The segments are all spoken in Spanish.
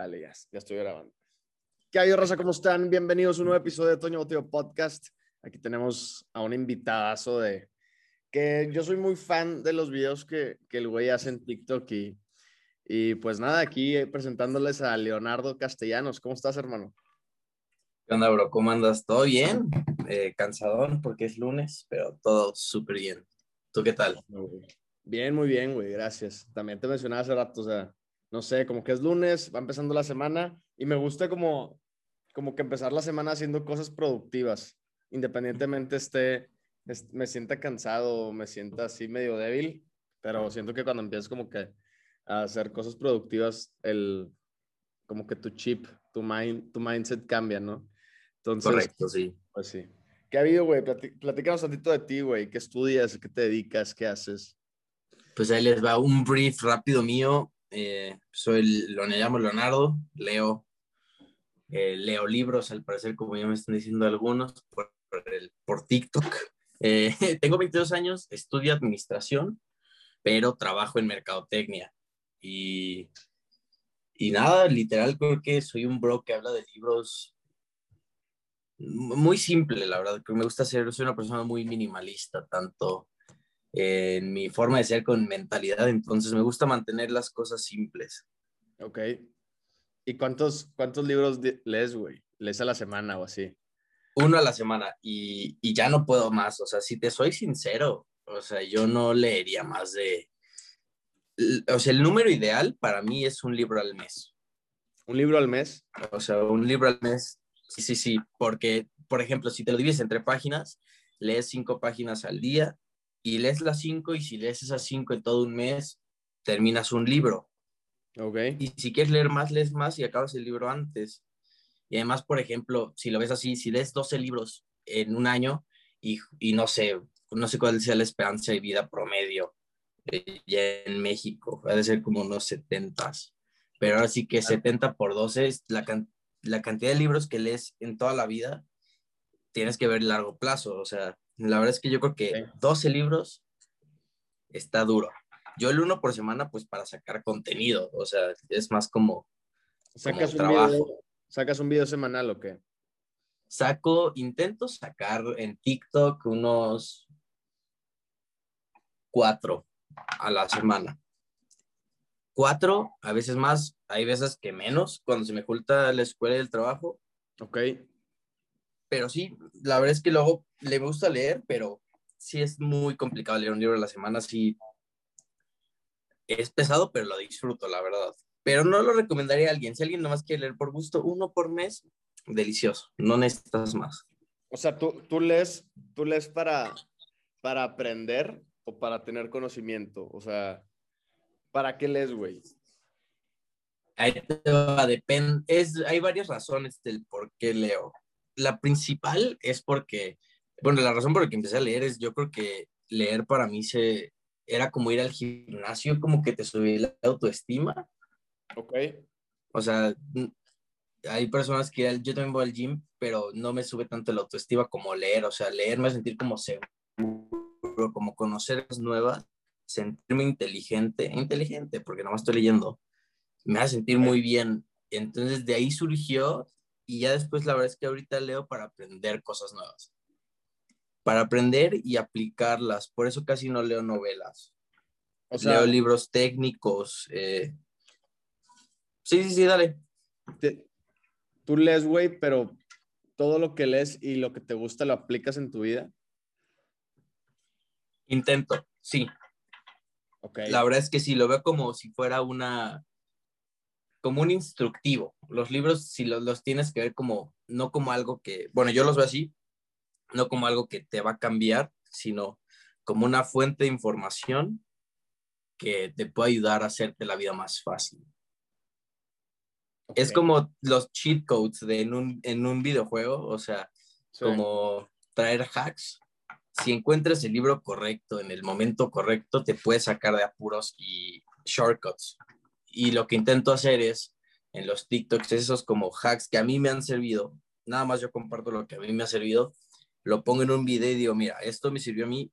Dale, ya, ya estoy grabando. ¿Qué hay, Rosa? ¿Cómo están? Bienvenidos a un nuevo episodio de Toño Boteo Podcast. Aquí tenemos a un invitadazo de que yo soy muy fan de los videos que, que el güey hace en TikTok y, y pues nada, aquí presentándoles a Leonardo Castellanos. ¿Cómo estás, hermano? ¿Qué onda, bro? ¿Cómo andas? ¿Todo bien? Eh, cansadón porque es lunes, pero todo súper bien. ¿Tú qué tal? Bien, muy bien, güey, gracias. También te mencionaba hace rato, o sea, no sé, como que es lunes, va empezando la semana y me gusta como, como que empezar la semana haciendo cosas productivas, independientemente esté, me sienta cansado, me sienta así medio débil, pero siento que cuando empiezas como que a hacer cosas productivas, el, como que tu chip, tu, mind, tu mindset cambia, ¿no? Entonces, Correcto, sí. Pues sí. ¿Qué ha habido, güey? Platícanos un poquito de ti, güey. ¿Qué estudias? ¿Qué te dedicas? ¿Qué haces? Pues ahí les va un brief rápido mío. Eh, soy, lo llamo Leonardo, leo, eh, leo libros, al parecer, como ya me están diciendo algunos, por, por, TikTok. Eh, tengo 22 años, estudio administración, pero trabajo en mercadotecnia. Y, y nada, literal, creo que soy un bro que habla de libros muy simple, la verdad, que me gusta ser, soy una persona muy minimalista, tanto en mi forma de ser con mentalidad, entonces me gusta mantener las cosas simples. Ok. ¿Y cuántos, cuántos libros lees, güey? ¿Lees a la semana o así? Uno a la semana y, y ya no puedo más, o sea, si te soy sincero, o sea, yo no leería más de... O sea, el número ideal para mí es un libro al mes. ¿Un libro al mes? O sea, un libro al mes, sí, sí, sí, porque, por ejemplo, si te lo divides entre páginas, lees cinco páginas al día y lees las cinco y si lees esas cinco en todo un mes, terminas un libro. Ok. Y si quieres leer más, lees más y acabas el libro antes. Y además, por ejemplo, si lo ves así, si lees 12 libros en un año y, y no sé, no sé cuál sea la esperanza de vida promedio eh, ya en México, va a ser como unos 70. Pero ahora sí que 70 por 12 es la, la cantidad de libros que lees en toda la vida, tienes que ver largo plazo. O sea, la verdad es que yo creo que 12 libros está duro. Yo el uno por semana, pues para sacar contenido, o sea, es más como, ¿Sacas un trabajo. Video, ¿Sacas un video semanal o qué? Saco, intento sacar en TikTok unos cuatro a la semana. Cuatro, a veces más, hay veces que menos, cuando se me oculta la escuela y el trabajo. Ok pero sí, la verdad es que luego le gusta leer, pero sí es muy complicado leer un libro a la semana, sí es pesado, pero lo disfruto, la verdad. Pero no lo recomendaría a alguien. Si alguien nomás quiere leer por gusto, uno por mes, delicioso. No necesitas más. O sea, tú, tú lees, tú lees para, para aprender o para tener conocimiento. O sea, ¿para qué lees, güey? Ahí te va, depende. Es, hay varias razones del por qué leo la principal es porque, bueno, la razón por la que empecé a leer es, yo creo que leer para mí se, era como ir al gimnasio, como que te subía la autoestima. Ok. O sea, hay personas que yo también voy al gym, pero no me sube tanto la autoestima como leer. O sea, leer me hace sentir como seguro, como conocer cosas nuevas, sentirme inteligente, inteligente, porque nada más estoy leyendo, me hace sentir muy bien. Entonces de ahí surgió y ya después la verdad es que ahorita leo para aprender cosas nuevas. Para aprender y aplicarlas. Por eso casi no leo novelas. O sea, leo libros técnicos. Eh. Sí, sí, sí, dale. tú lees, güey, pero todo lo que lees y lo que te gusta lo aplicas en tu vida. Intento, sí. Okay. La verdad es que sí, lo veo como si fuera una, como un instructivo. Los libros, si los, los, tienes que ver como, no como algo que, bueno, yo los veo así, no como algo que te va a cambiar, sino como una fuente de información que te puede ayudar a hacerte la vida más fácil. Es como los cheat codes de en, un, en un videojuego, o sea, como traer hacks. Si encuentras el libro correcto en el momento correcto, te puede sacar de apuros y shortcuts y lo que intento hacer es en los TikToks, esos como hacks que a mí me han servido, nada más yo comparto lo que a mí me ha servido, lo pongo en un video y digo, mira, esto me sirvió a mí,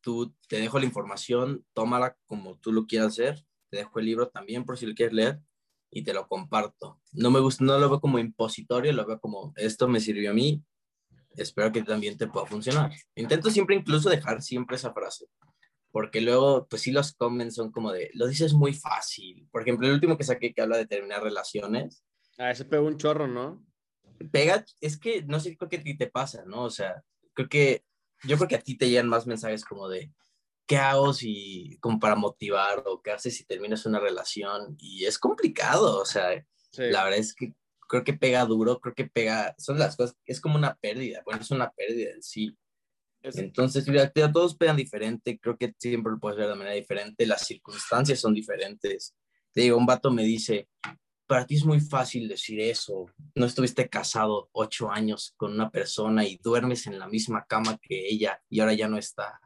tú te dejo la información, tómala como tú lo quieras hacer, te dejo el libro también por si lo quieres leer, y te lo comparto. No me gusta, no lo veo como impositorio, lo veo como esto me sirvió a mí, espero que también te pueda funcionar. Intento siempre incluso dejar siempre esa frase, porque luego, pues sí, los comments son como de, lo dices muy fácil. Por ejemplo, el último que saqué que habla de terminar relaciones. Ah, ese pegó un chorro, ¿no? Pega, es que no sé, creo que a ti te pasa, ¿no? O sea, creo que, yo creo que a ti te llegan más mensajes como de, ¿qué hago si, como para motivar o qué haces si terminas una relación? Y es complicado, o sea, la verdad es que creo que pega duro, creo que pega, son las cosas, es como una pérdida, bueno, es una pérdida en sí. Entonces, todos pegan diferente, creo que siempre lo puedes ver de manera diferente, las circunstancias son diferentes. Te digo, un vato me dice, para ti es muy fácil decir eso, no estuviste casado ocho años con una persona y duermes en la misma cama que ella y ahora ya no está.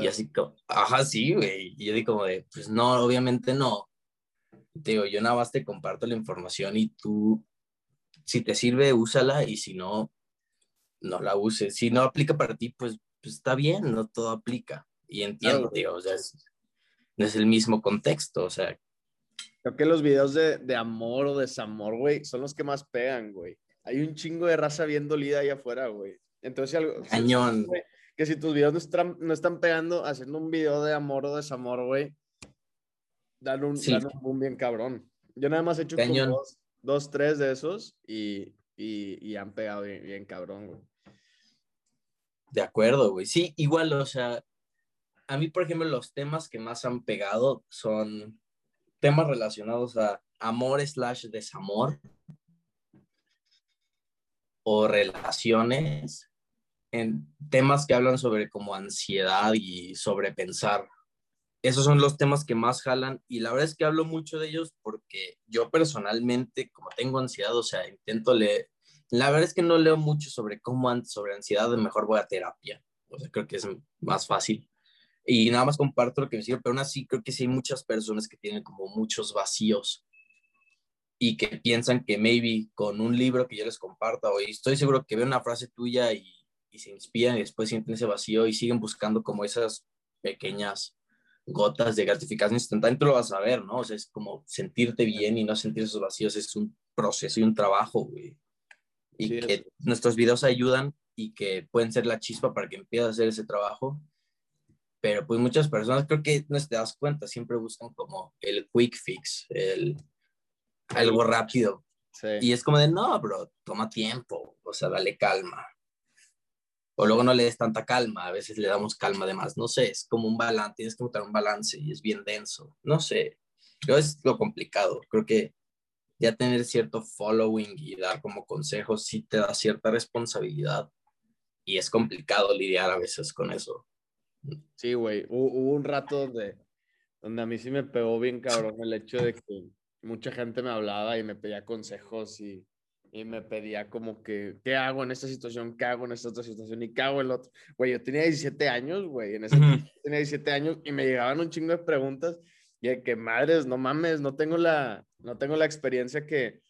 Y así como, ajá, sí, güey. Y yo digo como de, pues no, obviamente no. Te digo, yo nada más te comparto la información y tú, si te sirve, úsala y si no, no la uses. Si no aplica para ti, pues, pues está bien, no todo aplica. Y entiendo, tío, o sea, no es el mismo contexto, o sea. Creo que los videos de, de amor o desamor, güey, son los que más pegan, güey. Hay un chingo de raza bien dolida ahí afuera, güey. Entonces, algo. Cañón. que si tus videos no están, no están pegando haciendo un video de amor o desamor, güey, dan un, dan un boom bien cabrón. Yo nada más he hecho dos, dos, tres de esos y, y, han pegado bien, cabrón, güey. De acuerdo, güey. Sí, igual, o sea, a mí, por ejemplo, los temas que más han pegado son temas relacionados a amor slash desamor o relaciones en temas que hablan sobre como ansiedad y sobre pensar. Esos son los temas que más jalan y la verdad es que hablo mucho de ellos porque yo personalmente, como tengo ansiedad, o sea, intento leer, la verdad es que no leo mucho sobre cómo, sobre ansiedad, mejor voy a terapia. O sea, creo que es más fácil. Y nada más comparto lo que me sirve, pero aún así creo que sí hay muchas personas que tienen como muchos vacíos y que piensan que maybe con un libro que yo les comparta, o estoy seguro que ve una frase tuya y, y se inspiran y después sienten ese vacío y siguen buscando como esas pequeñas gotas de gratificación instantánea, tú lo vas a ver, ¿no? O sea, es como sentirte bien y no sentir esos vacíos, es un proceso y un trabajo, güey y que nuestros videos ayudan y que pueden ser la chispa para que empieces a hacer ese trabajo. Pero pues muchas personas creo que no te das cuenta, siempre buscan como el quick fix, el algo rápido. Y es como de, no, bro, toma tiempo, o sea, dale calma. O luego no le des tanta calma, a veces le damos calma además, no sé, es como un balance, tienes que botar un balance y es bien denso, no sé. Creo es lo complicado, creo que ya tener cierto following y dar como consejos sí te da cierta responsabilidad y es complicado lidiar a veces con eso. Sí, güey, hubo, un rato donde, donde a mí sí me pegó bien cabrón el hecho de que mucha gente me hablaba y me pedía consejos y, y me pedía como que, ¿qué hago en esta situación? ¿Qué hago en esta otra situación? ¿Y qué hago el otro? Güey, yo tenía 17 años, güey, en ese tenía 17 años y me llegaban un chingo de preguntas y de que madres, no mames, no tengo la, no tengo la experiencia que,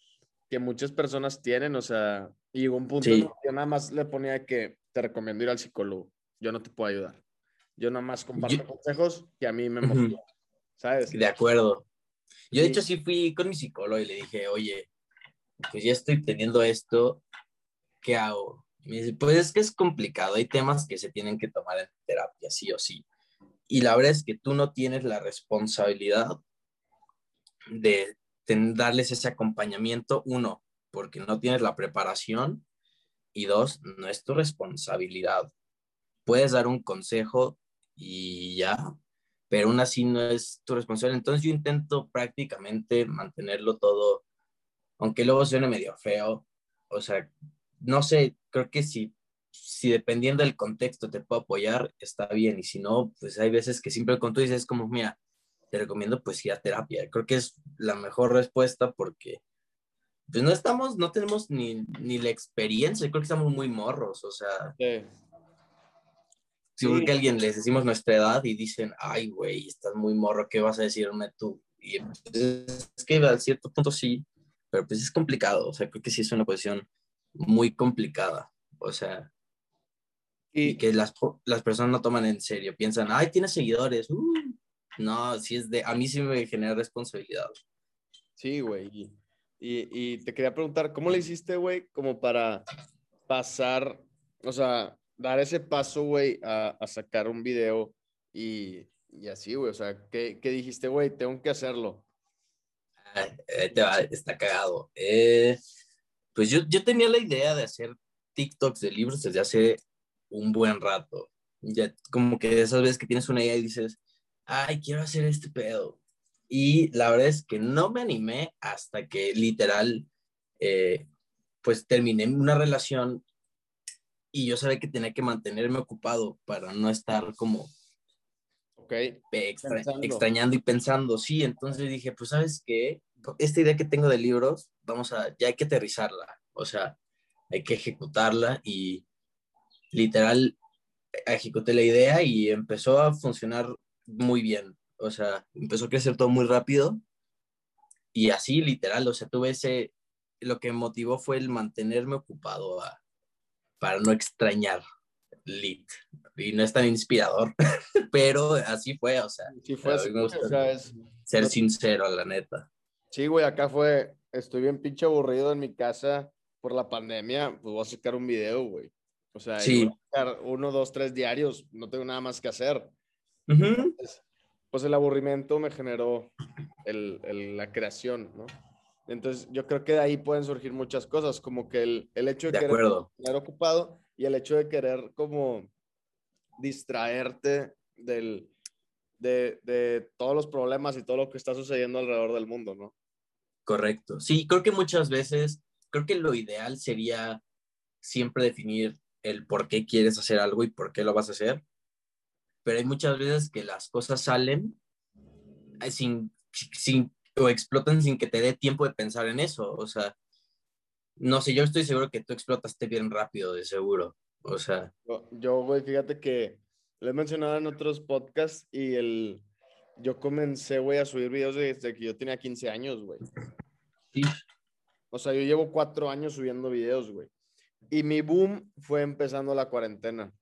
que muchas personas tienen, o sea, y llegó un punto en yo nada más le ponía que te recomiendo ir al psicólogo, yo no te puedo ayudar. Yo nada más comparto consejos que a mí me motivan, ¿sabes? De acuerdo. Yo de hecho sí fui con mi psicólogo y le dije, oye, pues ya estoy teniendo esto, ¿qué hago? Pues es que es complicado, hay temas que se tienen que tomar en terapia, sí o sí. Y la verdad es que tú no tienes la responsabilidad de darles ese acompañamiento, uno, porque no tienes la preparación y dos, no es tu responsabilidad. Puedes dar un consejo y ya, pero aún así no es tu responsabilidad. Entonces yo intento prácticamente mantenerlo todo, aunque luego suene medio feo, o sea, no sé, creo que si si dependiendo del contexto te puedo apoyar, está bien. Y si no, pues hay veces que siempre con tú dices como, mira, te recomiendo pues ir a terapia. Creo que es la mejor respuesta porque pues no estamos, no tenemos ni, ni la experiencia. Creo que estamos muy morros, o sea. Sí. Seguro que a alguien les decimos nuestra edad y dicen, ay, güey, estás muy morro, ¿qué vas a decirme tú? Y es que a cierto punto sí, pero pues es complicado, o sea, creo que sí es una posición muy complicada, o sea, y, que las, las, personas no toman en serio, piensan, ay, tienes seguidores. Uh, no, si es de, a mí sí me genera responsabilidad. Sí, güey. Y, y, te quería preguntar, ¿cómo le hiciste, güey, como para pasar, o sea, dar ese paso, güey, a, a, sacar un video y, y así, güey? O sea, ¿qué, qué dijiste, güey? Tengo que hacerlo. Te va, está cagado. Eh, pues yo, yo tenía la idea de hacer TikToks de libros desde hace un buen rato. Ya como que esas veces que tienes una idea y dices, ay, quiero hacer este pedo. Y la verdad es que no me animé hasta que literal, eh, pues terminé una relación y yo sabía que tenía que mantenerme ocupado para no estar como okay. extrañando y pensando. Sí, entonces dije, pues sabes qué, esta idea que tengo de libros, vamos a, ya hay que aterrizarla. O sea, hay que ejecutarla y literal ejecuté la idea y empezó a funcionar muy bien. O sea, empezó a crecer todo muy rápido y así literal, o sea, tuve ese, lo que motivó fue el mantenerme ocupado para no extrañar Lit. Y no es tan inspirador, pero así fue, o sea. Sí fue ser sincero, la neta. Sí, güey, acá fue, estoy bien pinche aburrido en mi casa por la pandemia, pues voy a sacar un video, güey. O sea, sí. uno, dos, tres diarios, no tengo nada más que hacer. pues el aburrimiento me generó el, el, la creación, ¿no? Entonces, yo creo que de ahí pueden surgir muchas cosas, como que el, el hecho de, de querer estar ocupado y el hecho de querer como distraerte del, de, de, todos los problemas y todo lo que está sucediendo alrededor del mundo, ¿no? Correcto. Sí, creo que muchas veces, creo que lo ideal sería siempre definir el por qué quieres hacer algo y por qué lo vas a hacer, pero hay muchas veces que las cosas salen eh, sin, sin o explotan sin que te dé tiempo de pensar en eso, o sea, no sé, yo estoy seguro que tú explotaste bien rápido, de seguro, o sea. Yo, güey, fíjate que le he mencionado en otros podcasts y el, yo comencé, güey, a subir videos desde que yo tenía 15 años, güey. Sí. O sea, yo llevo cuatro años subiendo videos, güey. Y mi boom fue empezando la cuarentena.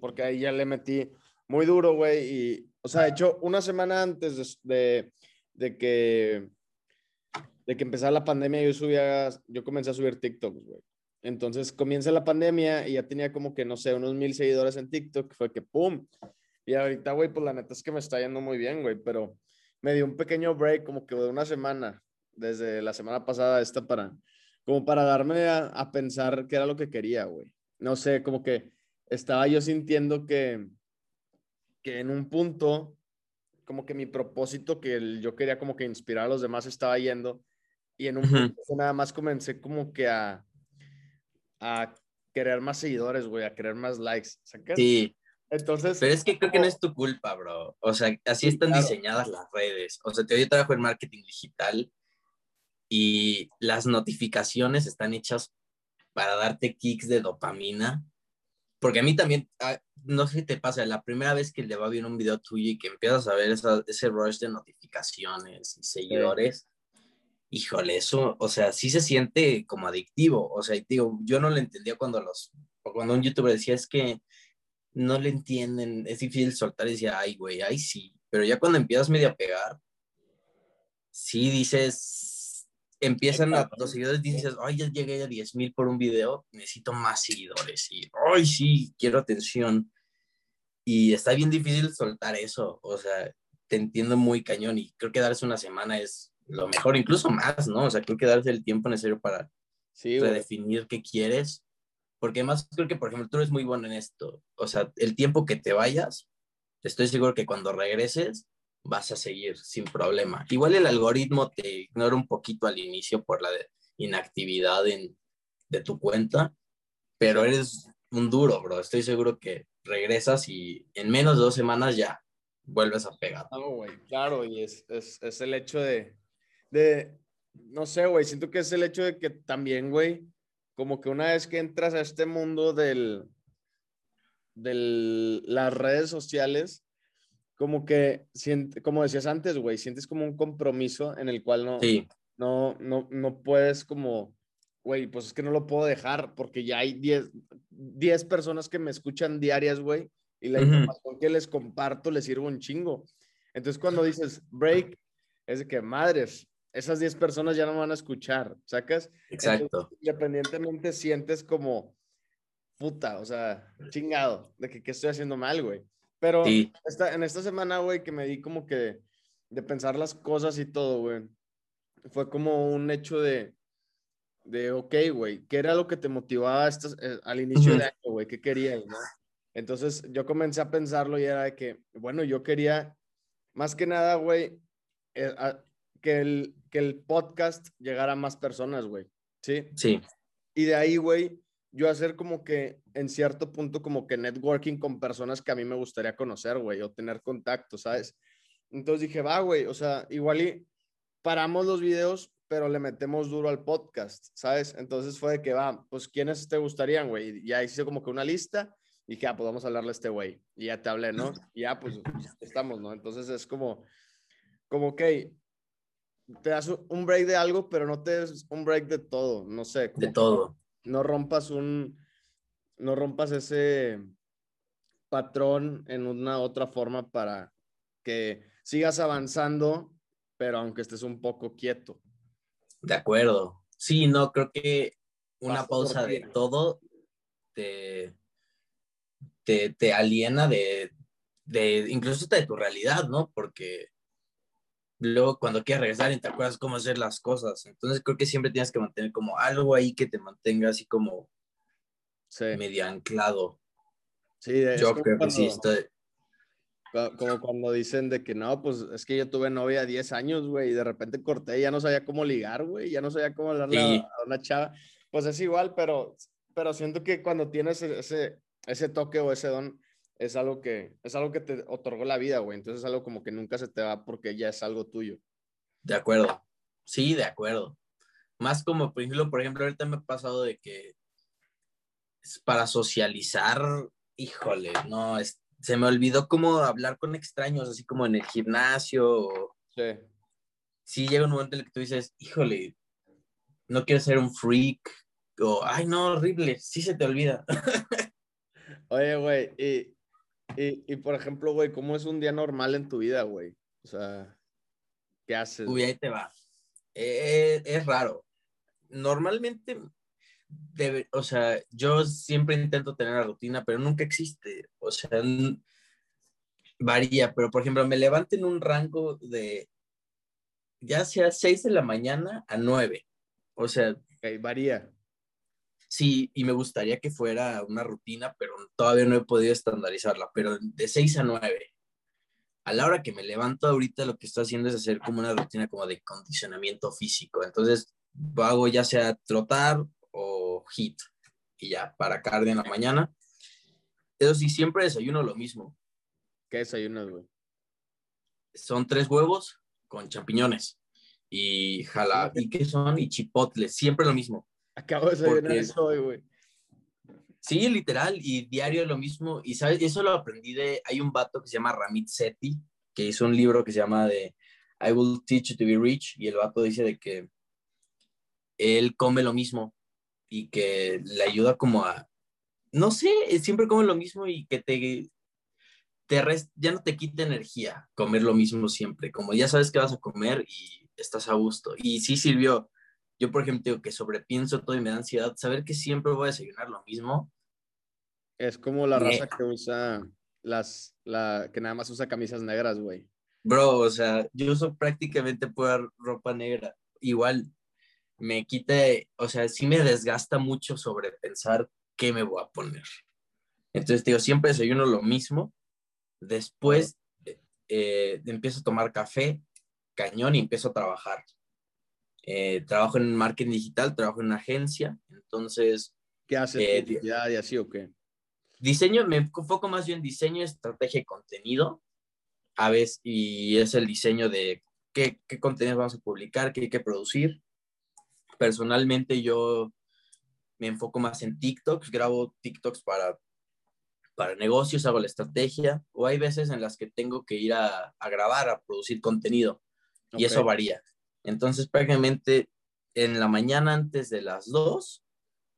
Porque, ahí ya le metí muy duro, güey. Y, o sea, de hecho, una semana antes de, de, que de que empezara la pandemia, yo subía, yo comencé a subir TikToks, güey. Entonces comienza la pandemia y ya tenía como que, no sé, unos mil seguidores en TikTok. Fue que, ¡pum! Y ahorita, güey, pues la neta es que me está yendo muy bien, güey. Pero me dio un pequeño break como que de una semana, desde la semana pasada esta para, como para darme a, pensar qué era lo que quería, güey. No sé, como que estaba yo sintiendo que, que en un punto, como que mi propósito que yo quería como que inspirar a los demás estaba yendo y en un punto nada más comencé como que a, a querer más seguidores, güey, a querer más likes. Sí. Entonces. Pero es que creo que no es tu culpa, bro. O sea, así están diseñadas las redes. O sea, te doy trabajo en marketing digital y las notificaciones están hechas para darte kicks de dopamina. Porque a mí también, no sé si te pasa, la primera vez que le va bien un video tuyo y que empiezas a ver ese rush de notificaciones y seguidores, híjole, eso, o sea, sí se siente como adictivo. O sea, digo, yo no lo entendía cuando los, cuando un youtuber decía es que no le entienden, es difícil soltar y decía, ay, güey, ay, sí. Pero ya cuando empiezas medio a pegar, sí dices, empiezan a los seguidores dices, ay, ya llegué a 10 mil por un video, necesito más seguidores y, ay, sí, quiero atención. Y está bien difícil soltar eso, o sea, te entiendo muy cañón y creo que darse una semana es lo mejor, incluso más, ¿no? O sea, creo que darse el tiempo necesario para sí, redefinir qué quieres, porque además creo que, por ejemplo, tú eres muy bueno en esto, o sea, el tiempo que te vayas, estoy seguro que cuando regreses, vas a seguir sin problema. Igual el algoritmo te ignora un poquito al inicio por la inactividad en, de tu cuenta, pero eres un duro, bro. Estoy seguro que regresas y en menos de dos semanas ya vuelves a pegar. No, güey, claro, y es, es, es, el hecho de, de, no sé, güey, siento que es el hecho de que también, güey, como que una vez que entras a este mundo del, de las redes sociales, como que, como decías antes, güey, sientes como un compromiso en el cual no, no, no, no puedes como, güey, pues es que no lo puedo dejar porque ya hay 10 personas que me escuchan diarias, güey, y la información que les comparto les sirve un chingo. Entonces cuando dices break, es de que madres, esas 10 personas ya no van a escuchar, ¿sacas? Exacto. independientemente sientes como, puta, o sea, chingado, de que qué estoy haciendo mal, güey. Pero esta, en esta semana, güey, que me di como que de pensar las cosas y todo, güey, fue como un hecho de, de ok, güey, ¿qué era lo que te motivaba eh, al inicio del año, güey? ¿Qué querías, no? Entonces yo comencé a pensarlo y era de que, bueno, yo quería, más que nada, güey, eh, que, el, que el podcast llegara a más personas, güey. ¿Sí? Sí. Y de ahí, güey, yo hacer como que, en cierto punto, como que networking con personas que a mí me gustaría conocer, güey, o tener contacto, ¿sabes? Entonces dije, va, güey, o sea, igual y paramos los videos, pero le metemos duro al podcast, ¿sabes? Entonces fue de que va, pues, ¿quiénes te gustarían, güey? Y ya hice como que una lista y dije, ah, pues vamos a hablarle a este güey. Y ya te hablé, ¿no? Y ya, pues, estamos, ¿no? Entonces es como, como, ok, te das un break de algo, pero no te das un break de todo, no sé. de todo. No rompas un, no rompas ese patrón en una otra forma para que sigas avanzando, pero aunque estés un poco quieto. De acuerdo. Sí, no, creo que una pausa de todo te, te, aliena de, de, incluso de tu realidad, ¿no? Porque luego cuando quieres regresar y te acuerdas cómo hacer las cosas. Entonces creo que siempre tienes que mantener como algo ahí que te mantenga así como medio anclado. Sí, yo creo que sí estoy. Como cuando dicen de que no, pues es que yo tuve novia 10 años, güey, y de repente corté ya no sabía cómo ligar, güey, ya no sabía cómo hablarle a una chava. Pues es igual, pero, pero siento que cuando tienes ese, ese toque o ese don, es algo que, es algo que te otorgó la vida, güey. Entonces es algo como que nunca se te va porque ya es algo tuyo. De acuerdo. Sí, de acuerdo. Más como, por ejemplo, por ejemplo, ahorita me ha pasado de que para socializar, híjole, no, se me olvidó cómo hablar con extraños, así como en el gimnasio. Sí. Sí, llega un momento en el que tú dices, híjole, no quiero ser un freak, o, ay, no, horrible, sí se te olvida. Oye, güey, y y, y, por ejemplo, güey, ¿cómo es un día normal en tu vida, güey? O sea, ¿qué haces? Uy, ahí te va. Eh, es raro. Normalmente, debe, o sea, yo siempre intento tener la rutina, pero nunca existe. O sea, varía, pero por ejemplo, me levanto en un rango de ya sea 6 de la mañana a 9. O sea, varía. Sí, y me gustaría que fuera una rutina, pero todavía no he podido estandarizarla, pero de 6 a 9. A la hora que me levanto ahorita lo que estoy haciendo es hacer como una rutina como de condicionamiento físico. Entonces hago ya sea trotar o hit y ya para cardio en la mañana. Eso sí, siempre desayuno lo mismo. ¿Qué desayunas, güey? Son tres huevos con champiñones y jala, ¿y qué son? Y chipotles, siempre lo mismo. Acabo de desayunar eso hoy, güey. Sí, literal, y diario lo mismo. Y sabes, eso lo aprendí de. Hay un vato que se llama Ramit Sethi, que hizo un libro que se llama de I Will Teach You to Be Rich. Y el vato dice de que él come lo mismo y que le ayuda como a. No sé, siempre come lo mismo y que te. te ya no te quita energía comer lo mismo siempre. Como ya sabes que vas a comer y estás a gusto. Y sí sirvió yo, por ejemplo, digo que sobrepienso todo y me da ansiedad, saber que siempre voy a desayunar lo mismo. Es como la raza que usa las, la, que nada más usa camisas negras, güey. Bro, o sea, yo uso prácticamente pura ropa negra. Igual me quita, o sea, sí me desgasta mucho sobrepensar qué me voy a poner. Entonces, digo, siempre desayuno lo mismo. Después eh, empiezo a tomar café, cañón, y empiezo a trabajar. Eh, trabajo en marketing digital, trabajo en una agencia, entonces... ¿Qué haces? Eh, y así o qué? Diseño, me enfoco más bien en diseño, estrategia y contenido, a veces, y es el diseño de qué, qué contenidos vamos a publicar, qué hay que producir. Personalmente yo me enfoco más en TikToks, grabo TikToks para, para negocios, hago la estrategia, o hay veces en las que tengo que ir a, a grabar, a producir contenido, y eso varía. Entonces, prácticamente en la mañana antes de las 2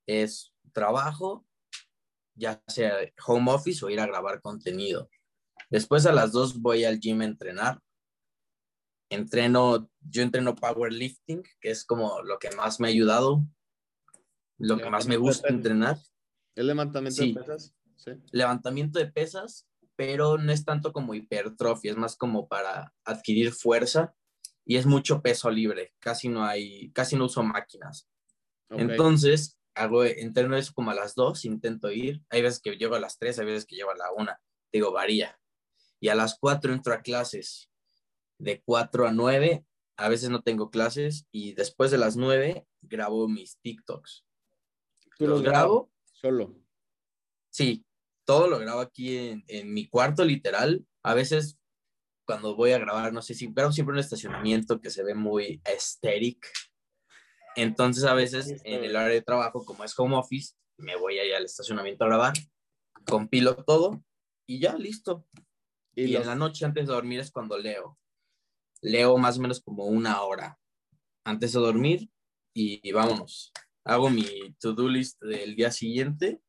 es trabajo, ya sea home office o ir a grabar contenido. Después a las 2 voy al gym a entrenar. entreno, yo entreno powerlifting, que es como lo que más me ha ayudado, lo que más me gusta entrenar. ¿El levantamiento de pesas? Sí. Levantamiento de pesas, pero no es tanto como hipertrofia, es más como para adquirir fuerza y es mucho peso libre, casi no hay, casi no uso máquinas. Entonces, hago, entreno eso como a las 2, intento ir, hay veces que llego a las 3, hay veces que llego a la 1, digo, varía. Y a las 4 entro a clases, de 4 a 9, a veces no tengo clases y después de las 9 grabo mis TikToks. ¿Tú los grabo? Solo. Sí, todo lo grabo aquí en, en, mi cuarto, literal. A veces cuando voy a grabar, no sé si grabo siempre un estacionamiento que se ve muy estético. Entonces a veces en el área de trabajo, como es home office, me voy ahí al estacionamiento a grabar, compilo todo y ya, listo. Y, en la noche antes de dormir es cuando leo. Leo más o menos como una hora antes de dormir y, y vámonos. Hago mi to-do list del día siguiente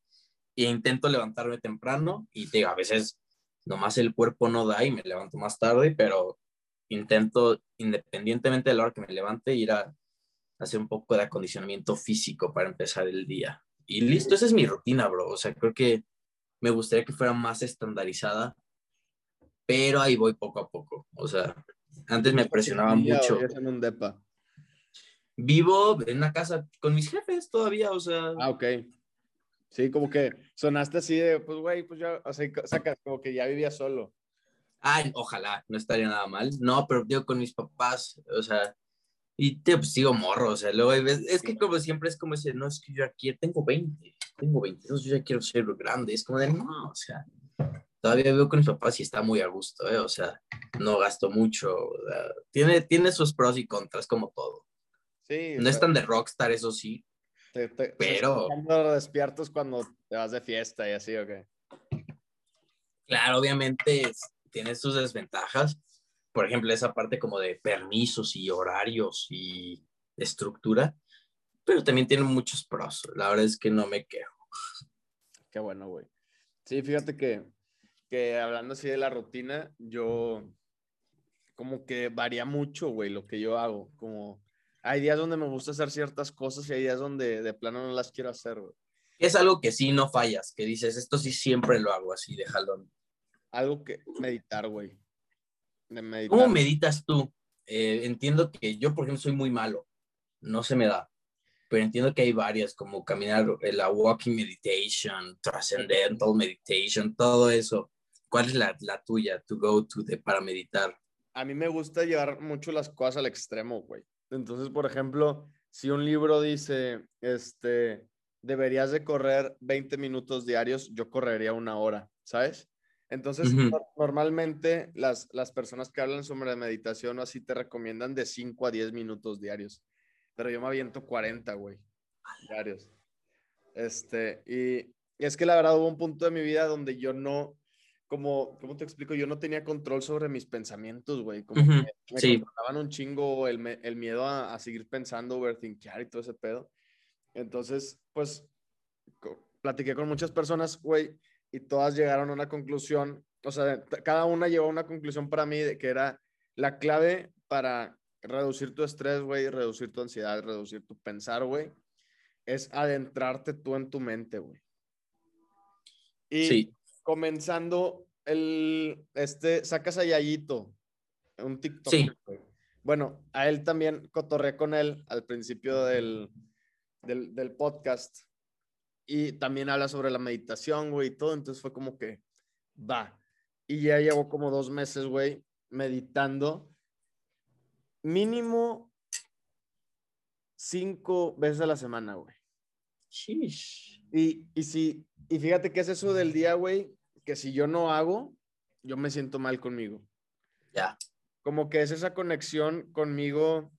e intento levantarme temprano y te digo, a veces nomás el cuerpo no da y me levanto más tarde, pero intento, independientemente de la hora que me levante, ir a hacer un poco de acondicionamiento físico para empezar el día. Y listo, esa es mi rutina, bro. O sea, creo que me gustaría que fuera más estandarizada, pero ahí voy poco a poco. O sea, antes me presionaba mucho. En un depa? Vivo en una casa con mis jefes todavía, o sea. Ah, ok. Sí, como que sonaste así de, pues, güey, pues ya, o sea, sacas como que ya vivía solo. Ay, ojalá, no estaría nada mal. No, pero digo, con mis papás, o sea, y te pues, sigo morro, o sea, luego es que como siempre es como decir, no, es que yo aquí tengo 20, tengo 22, yo ya quiero ser grande. Es como de, no, o sea, todavía veo con mis papás y está muy a gusto, ¿eh? O sea, no gasto mucho. tiene, tiene sus pros y contras como todo. Sí. No es tan de rockstar, eso sí, pero. Cuando despiertos cuando te vas de fiesta y así, ¿o qué? Claro, obviamente tiene sus desventajas. Por ejemplo, esa parte como de permisos y horarios y estructura, pero también tiene muchos pros. La verdad es que no me quejo. Qué bueno, güey. Sí, fíjate que, que hablando así de la rutina, yo como que varía mucho, güey, lo que yo hago. Como hay días donde me gusta hacer ciertas cosas y hay días donde de plano no las quiero hacer, güey. Es algo que sí no fallas, que dices, esto sí siempre lo hago así de jalón. Algo que meditar, güey. ¿Cómo meditas tú? Eh, entiendo que yo, por ejemplo, soy muy malo. No se me da. Pero entiendo que hay varias, como caminar, eh, la walking meditation, transcendental meditation, todo eso. ¿Cuál es la, la tuya, to go to, de, para meditar? A mí me gusta llevar mucho las cosas al extremo, güey. Entonces, por ejemplo, si un libro dice, este, deberías de correr 20 minutos diarios, yo correría una hora, ¿sabes? Entonces, normalmente las, las personas que hablan sobre meditación o así te recomiendan de 5 a 10 minutos diarios, pero yo me aviento 40, güey, diarios. Este, y, y es que la verdad hubo un punto de mi vida donde yo no, como, ¿cómo te explico? Yo no tenía control sobre mis pensamientos, güey. Como que me sí. controlaban un chingo el, el miedo a, a, seguir pensando, overthinkear y todo ese pedo. Entonces, pues, platiqué con muchas personas, güey, y todas llegaron a una conclusión, o sea, cada una llevó a una conclusión para mí de que era la clave para reducir tu estrés, güey, reducir tu ansiedad, reducir tu pensar, güey, es adentrarte tú en tu mente, güey. Y sí comenzando el, este, sacas a Yayito, un TikTok. Sí. Bueno, a él también cotorré con él al principio del, del, del podcast y también habla sobre la meditación, güey, y todo, entonces fue como que, va. Y ya llevo como dos meses, güey, meditando mínimo cinco veces a la semana, güey. Y, y, si, y fíjate que es eso del día, güey, que si yo no hago, yo me siento mal conmigo. Ya. Como que es esa conexión conmigo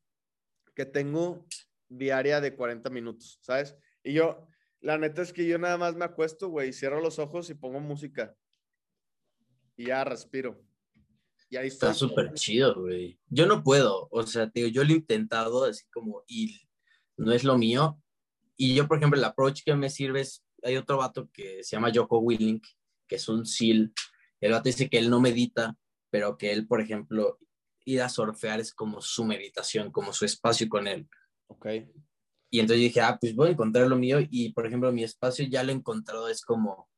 que tengo diaria de 40 minutos, ¿sabes? Y yo, la neta es que yo nada más me acuesto, güey, cierro los ojos y pongo música. Y ya respiro. Y ahí está. Está súper chido, güey. Yo no puedo, o sea, digo, yo lo he intentado así como, y no es lo mío. Y yo, por ejemplo, el approach que me sirve es, hay otro vato que se llama Joko Willink, que es un SEAL. El vato dice que él no medita, pero que él, por ejemplo, ir a surfear es como su meditación, como su espacio con él. Ok. Y entonces dije, ah, pues voy a encontrar lo mío y, por ejemplo, mi espacio ya lo he encontrado, es como,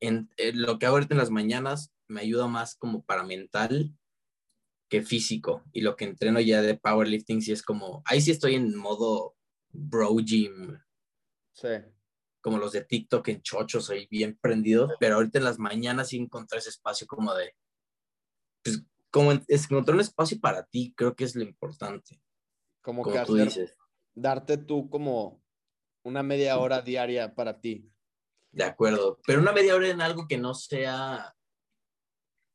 en, lo que hago ahorita en las mañanas me ayuda más como para mental que físico. Y lo que entreno ya de powerlifting sí es como, ahí sí estoy en modo bro gym. Sí. Como los de TikTok en chochos, ahí bien prendido. Pero ahorita en las mañanas sí encontré ese espacio como de, pues, como es encontrar un espacio para ti, creo que es lo importante. Como, que tú dices. darte tú como una media hora diaria para ti. De acuerdo, pero una media hora en algo que no sea,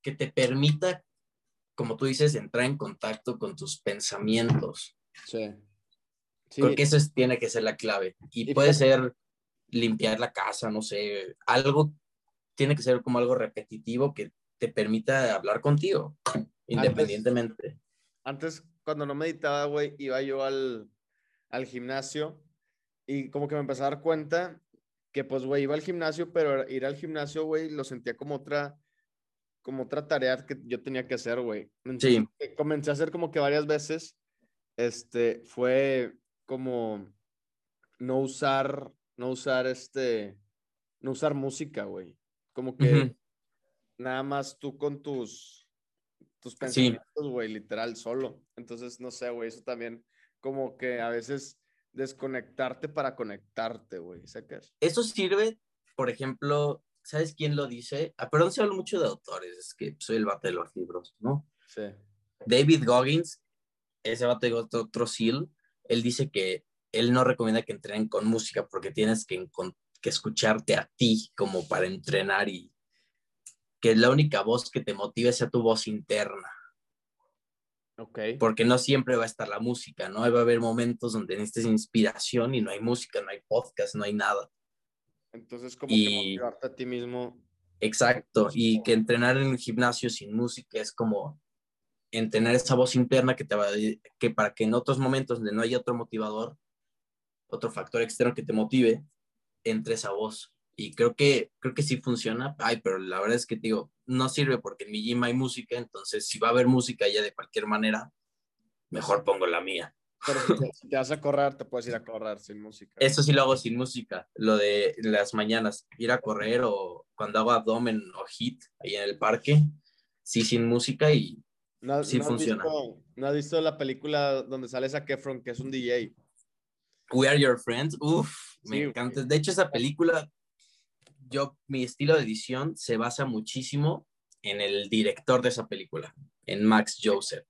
que te permita, como tú dices, entrar en contacto con tus pensamientos. Sí. Porque eso tiene que ser la clave. Y, puede ser limpiar la casa, no sé, algo, tiene que ser como algo repetitivo que te permita hablar contigo, independientemente. Antes, cuando no meditaba, güey, iba yo al, al gimnasio y como que me empecé a dar cuenta que pues, güey, iba al gimnasio, pero ir al gimnasio, güey, lo sentía como otra, como otra tarea que yo tenía que hacer, güey. Sí. Comencé a hacer como que varias veces, este, fue como no usar, no usar este, no usar música, güey. Como que nada más tú con tus, tus pensamientos, güey, literal, solo. Entonces, no sé, güey, eso también como que a veces desconectarte para conectarte, güey, ¿sacas? Eso sirve, por ejemplo, ¿sabes quién lo dice? Ah, perdón, se habla mucho de autores, es que soy el bate de los libros, ¿no? Sí. David Goggins, ese bate de otro, otro seal, él dice que él no recomienda que entrenen con música porque tienes que, que escucharte a ti como para entrenar y que la única voz que te motive sea tu voz interna. Okay. Porque no siempre va a estar la música, ¿no? Va a haber momentos donde necesites inspiración y no hay música, no hay podcast, no hay nada. Entonces, como que motivarte a ti mismo. Exacto, y que entrenar en un gimnasio sin música es como entrenar esa voz interna que te va que para que en otros momentos donde no haya otro motivador, otro factor externo que te motive, entre esa voz. Y creo que, creo que sí funciona. Ay, pero la verdad es que digo, no sirve porque en mi gym hay música, entonces si va a haber música ya de cualquier manera, mejor pongo la mía. Pero si te, vas a correr, te puedes ir a correr sin música. Eso sí lo hago sin música, lo de las mañanas, ir a correr o cuando hago abdomen o hit ahí en el parque, sí sin música y sí funciona. ¿No has visto la película donde sale esa Kefron, que es un DJ? We Are Your Friends, uf, me encanta. De hecho, esa película yo, mi estilo de edición se basa muchísimo en el director de esa película, en Max Joseph.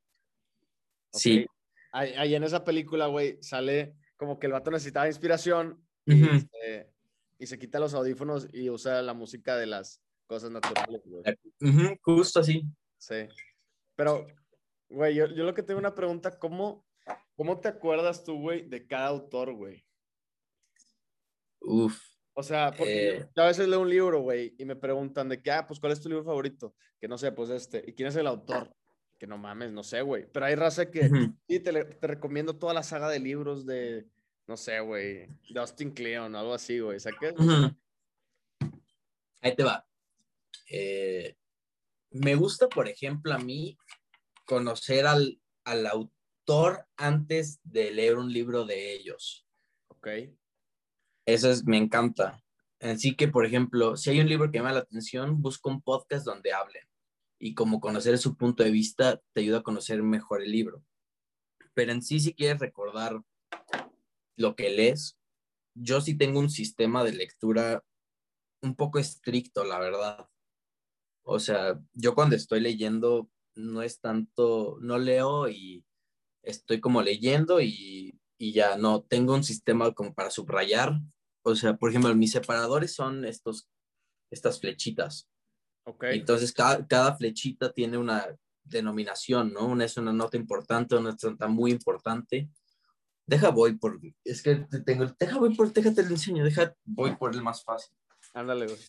Sí. Ahí, en esa película, güey, sale como que el vato necesitaba inspiración este, y, se quita los audífonos y usa la música de las cosas naturales, güey. Justo así. Sí. Pero, güey, yo, yo lo que tengo una pregunta, ¿cómo, cómo te acuerdas tú, güey, de cada autor, güey? Uf. O sea, porque eh, yo a veces leo un libro, güey, y me preguntan de qué, ah, pues, ¿cuál es tu libro favorito? Que no sé, pues este. ¿Y quién es el autor? Que no mames, no sé, güey. Pero hay raza que sí, te, te, recomiendo toda la saga de libros de, no sé, güey, de Austin Kleon o algo así, güey. ¿Sabes Ahí te va. Eh, me gusta, por ejemplo, a mí conocer al, al autor antes de leer un libro de ellos. Ok. Eso es, me encanta. Así que, por ejemplo, si hay un libro que me llama la atención, busco un podcast donde hablen. Y como conocer su punto de vista te ayuda a conocer mejor el libro. Pero en sí, si quieres recordar lo que lees, yo sí tengo un sistema de lectura un poco estricto, la verdad. O sea, yo cuando estoy leyendo no es tanto, no leo y estoy como leyendo y, y ya no tengo un sistema como para subrayar o sea, por ejemplo, mis separadores son estos, estas flechitas. Ok. Entonces, cada, flechita tiene una denominación, ¿no? Una es una nota importante, una nota muy importante. Deja voy por, es que tengo, deja voy por, déjate lo enseño, deja voy por el más fácil. Ándale, güey.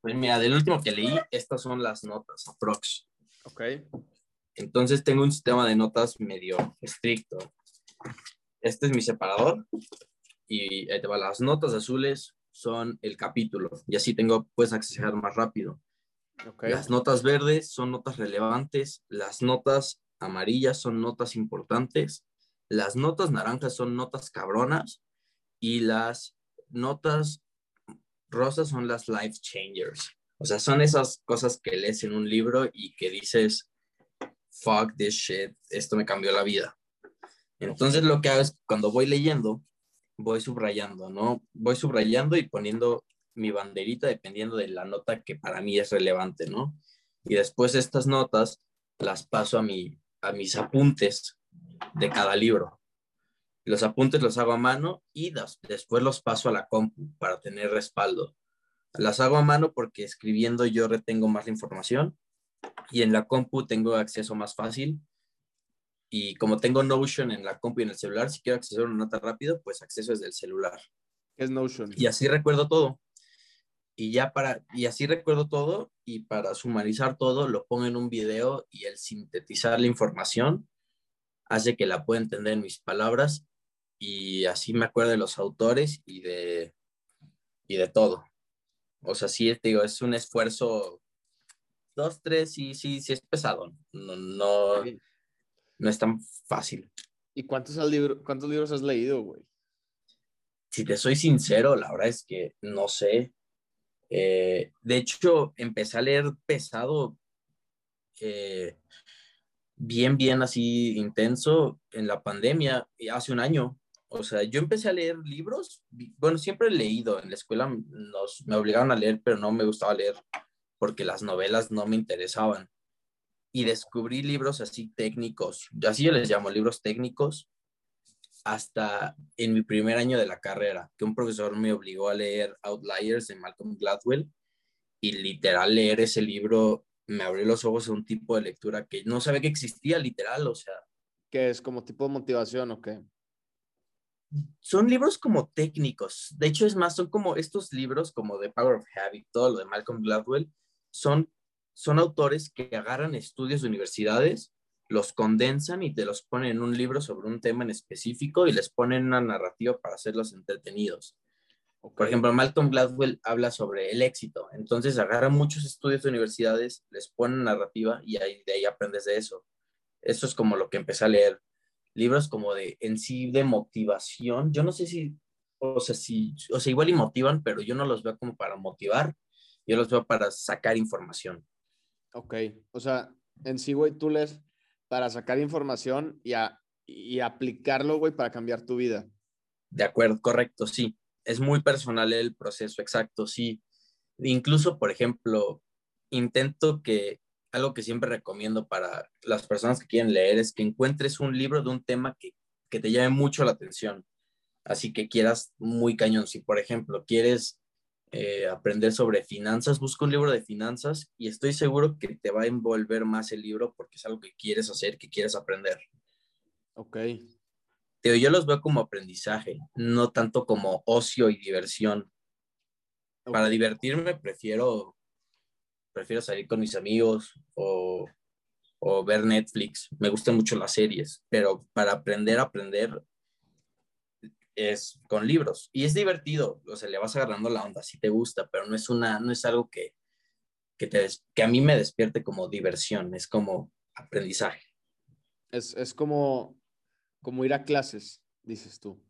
Pues mira, del último que leí, estas son las notas, aprox. Ok. Entonces tengo un sistema de notas medio estricto este es mi separador y ahí te va, las notas azules son el capítulo y así tengo, puedes acceder más rápido. Las notas verdes son notas relevantes, las notas amarillas son notas importantes, las notas naranjas son notas cabronas y las notas rosas son las life changers. O sea, son esas cosas que lees en un libro y que dices, fuck this shit, esto me cambió la vida. Entonces lo que hago es cuando voy leyendo, voy subrayando, ¿no? Voy subrayando y poniendo mi banderita dependiendo de la nota que para mí es relevante, ¿no? Y después estas notas las paso a, mi, a mis apuntes de cada libro. Los apuntes los hago a mano y después los paso a la compu para tener respaldo. Las hago a mano porque escribiendo yo retengo más la información y en la compu tengo acceso más fácil. Y como tengo Notion en la compu y en el celular, si quiero acceder a una nota rápido, pues acceso desde el celular. ¿Qué es Notion? Y así recuerdo todo. Y ya para, y así recuerdo todo y para sumarizar todo lo pongo en un video y el sintetizar la información hace que la pueda entender en mis palabras y así me acuerdo de los autores y de, y de todo. O sea, sí, digo, es un esfuerzo, dos, tres, sí, sí, sí es pesado. No, no, no es tan fácil. ¿Y cuántos, libro, cuántos libros has leído, güey? Si te soy sincero, la verdad es que no sé. Eh, de hecho, empecé a leer pesado, eh, bien, bien así intenso en la pandemia, hace un año. O sea, yo empecé a leer libros, bueno, siempre he leído, en la escuela nos, me obligaron a leer, pero no me gustaba leer porque las novelas no me interesaban. Y descubrí libros así técnicos, así yo les llamo libros técnicos, hasta en mi primer año de la carrera, que un profesor me obligó a leer Outliers de Malcolm Gladwell y literal leer ese libro me abrió los ojos a un tipo de lectura que no sabía que existía, literal, o sea. ¿Qué es como tipo de motivación o qué? son libros como técnicos. De hecho, es más, son como estos libros como The Power of Habit, todo lo de Malcolm Gladwell, son, son autores que agarran estudios de universidades, los condensan y te los ponen en un libro sobre un tema en específico y les ponen una narrativa para hacerlos entretenidos. Por ejemplo, Malcolm Gladwell habla sobre el éxito. Entonces agarra muchos estudios de universidades, les ponen narrativa y ahí, de ahí aprendes de eso. Eso es como lo que empecé a leer libros como de en sí de motivación. Yo no sé si, o sea, si, o sea, igual y motivan, pero yo no los veo como para motivar, yo los veo para sacar información. Ok, o sea, en sí, güey, tú lees para sacar información y, y aplicarlo, güey, para cambiar tu vida. De acuerdo, correcto, sí. Es muy personal el proceso, exacto, sí. Incluso, por ejemplo, intento que algo que siempre recomiendo para las personas que quieren leer es que encuentres un libro de un tema que, te llame mucho la atención. Así que quieras muy cañón. Si, por ejemplo, quieres eh, aprender sobre finanzas, busca un libro de finanzas y estoy seguro que te va a envolver más el libro porque es algo que quieres hacer, que quieres aprender. Ok. yo los veo como aprendizaje, no tanto como ocio y diversión. Para divertirme prefiero prefiero salir con mis amigos o, o ver Netflix. Me gustan mucho las series, pero para aprender aprender es con libros y es divertido, o sea, le vas agarrando la onda si te gusta, pero no es una no es algo que que, te, que a mí me despierte como diversión, es como aprendizaje. Es, es como como ir a clases, dices tú.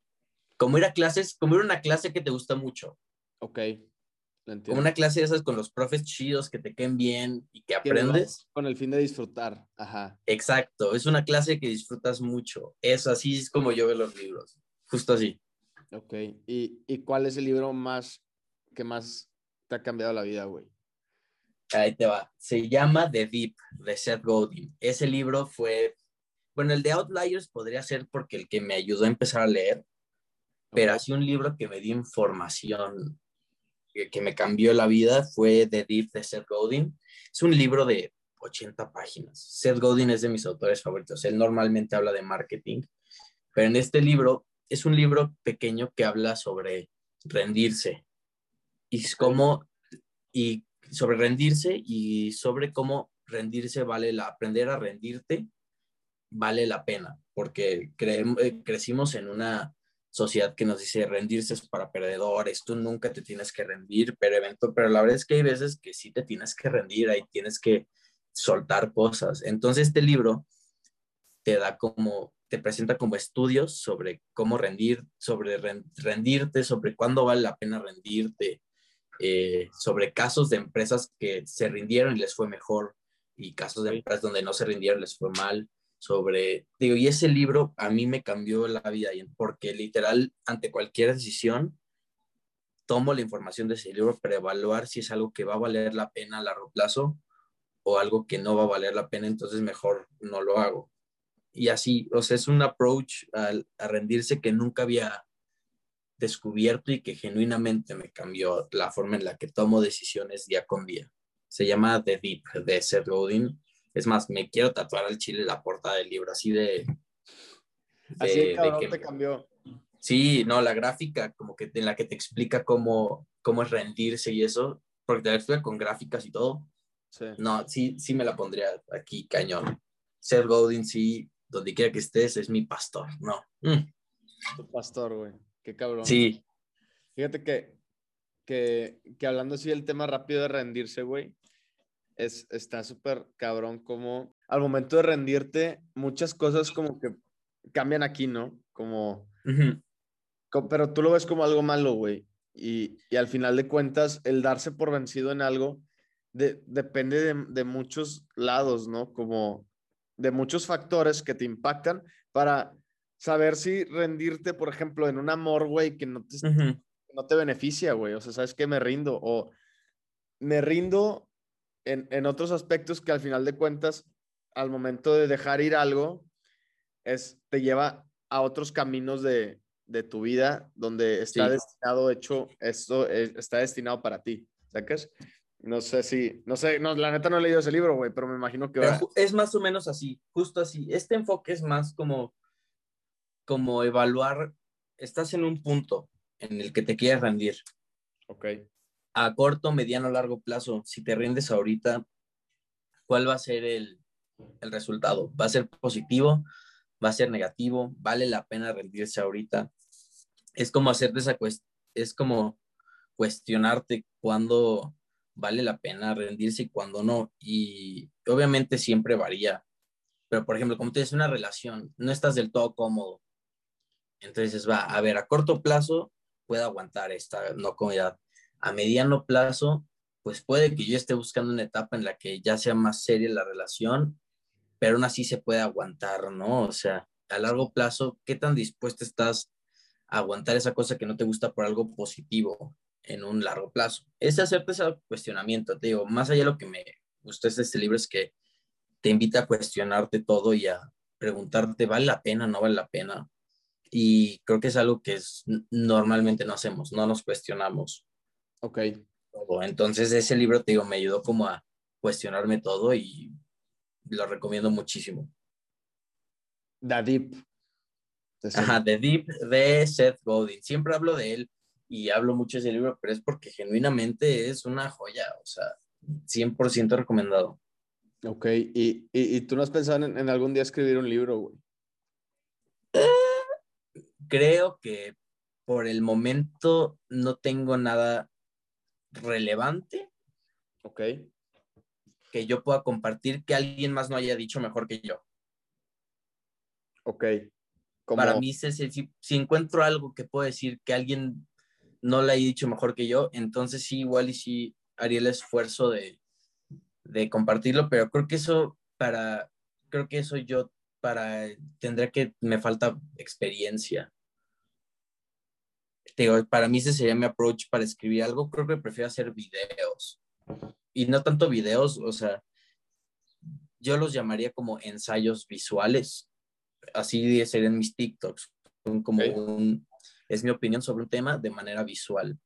Como ir a clases, como ir a una clase que te gusta mucho. Ok. Como una clase de esas con los profes chidos que te queden bien y que aprendes. Con el fin de disfrutar, ajá. Exacto, es una clase que disfrutas mucho. Es así es como yo veo los libros, justo así. Ok, ¿Y, ¿y cuál es el libro más que más te ha cambiado la vida, güey? Ahí te va. Se llama The Deep, de Seth Godin. Ese libro fue, bueno, el de Outliers podría ser porque el que me ayudó a empezar a leer, pero así un libro que me dio información que, me cambió la vida fue The Deep de Seth Godin. Es un libro de 80 páginas. Seth Godin es de mis autores favoritos. Él normalmente habla de marketing, pero en este libro es un libro pequeño que habla sobre rendirse y cómo y sobre rendirse y sobre cómo rendirse vale la aprender a rendirte vale la pena porque eh, crecimos en una sociedad que nos dice rendirse es para perdedores, tú nunca te tienes que rendir, pero evento, pero la verdad es que hay veces que sí te tienes que rendir, ahí tienes que soltar cosas. Entonces este libro te da como, te presenta como estudios sobre cómo rendir, sobre rendirte, sobre cuándo vale la pena rendirte, eh, sobre casos de empresas que se rindieron y les fue mejor y casos de empresas donde no se rindieron les fue mal sobre, digo, y ese libro a mí me cambió la vida porque literal ante cualquier decisión tomo la información de ese libro para evaluar si es algo que va a valer la pena a largo plazo o algo que no va a valer la pena, entonces mejor no lo hago. Y así, o sea, es un approach a, a rendirse que nunca había descubierto y que genuinamente me cambió la forma en la que tomo decisiones día con día. Se llama The Deep de Seth Godin es más, me quiero tatuar al chile la portada del libro, así de... así cabrón que, te cambió. Sí, no, la gráfica como que en la que te explica cómo, cómo es rendirse y eso, porque te explica con gráficas y todo. Sí. No, sí, sí me la pondría aquí, cañón. Seth Godin, sí, donde quiera que estés, es mi pastor, no. Mm. Tu pastor, güey, qué cabrón. Sí. Fíjate que, que, que hablando así del tema rápido de rendirse, güey, es, está súper cabrón como al momento de rendirte, muchas cosas como que cambian aquí, ¿no? Como, pero tú lo ves como algo malo, güey. Y, y, al final de cuentas, el darse por vencido en algo de, depende de, de, muchos lados, ¿no? Como de muchos factores que te impactan para saber si rendirte, por ejemplo, en un amor, güey, que no te, no te beneficia, güey. O sea, ¿sabes qué? Me rindo. O me rindo en, otros aspectos que al final de cuentas, al momento de dejar ir algo, es, te lleva a otros caminos de, tu vida donde está destinado, hecho, esto eh, está destinado para ti. ¿Sabes? No sé si, no sé, no, la neta no he leído ese libro, güey, pero me imagino que... Es más o menos así, justo así. Este enfoque es más como, como evaluar, estás en un punto en el que te quieres rendir. Ok a corto, mediano, largo plazo, si te rindes ahorita, ¿cuál va a ser el, resultado? ¿Va a ser positivo? ¿Va a ser negativo? ¿Vale la pena rendirse ahorita? Es como hacerte esa es como cuestionarte cuándo vale la pena rendirse y cuándo no. Y obviamente siempre varía. Pero, por ejemplo, como tienes una relación, no estás del todo cómodo. Entonces va, a ver, a corto plazo puedo aguantar esta no comodidad a mediano plazo, pues puede que yo esté buscando una etapa en la que ya sea más seria la relación, pero aún así se puede aguantar, ¿no? O sea, a largo plazo, ¿qué tan dispuesto estás a aguantar esa cosa que no te gusta por algo positivo en un largo plazo? Es hacerte ese cuestionamiento, te digo, más allá de lo que me gustó de este libro es que te invita a cuestionarte todo y a preguntarte, ¿vale la pena, no vale la pena? Y creo que es algo que es, normalmente no hacemos, no nos cuestionamos. Ok. Entonces ese libro, te digo, me ayudó como a cuestionarme todo y lo recomiendo muchísimo. The Deep. Ajá, The Deep de Seth Godin. Siempre hablo de él y hablo mucho de ese libro, pero es porque genuinamente es una joya, o sea, 100% recomendado. Ok, ¿Y, y, tú no has pensado en, algún día escribir un libro, güey? Eh, creo que por el momento no tengo nada relevante. Ok. Que yo pueda compartir que alguien más no haya dicho mejor que yo. Ok. Para mí, si, si, encuentro algo que puedo decir que alguien no le haya dicho mejor que yo, entonces sí, igual y sí haría el esfuerzo de, de compartirlo, pero creo que eso para, creo que eso yo para, tendría que, me falta experiencia para mí ese sería mi approach para escribir algo. Creo que prefiero hacer videos. Y no tanto videos, o sea, yo los llamaría como ensayos visuales. Así serían mis TikToks. Como un, es mi opinión sobre un tema de manera visual.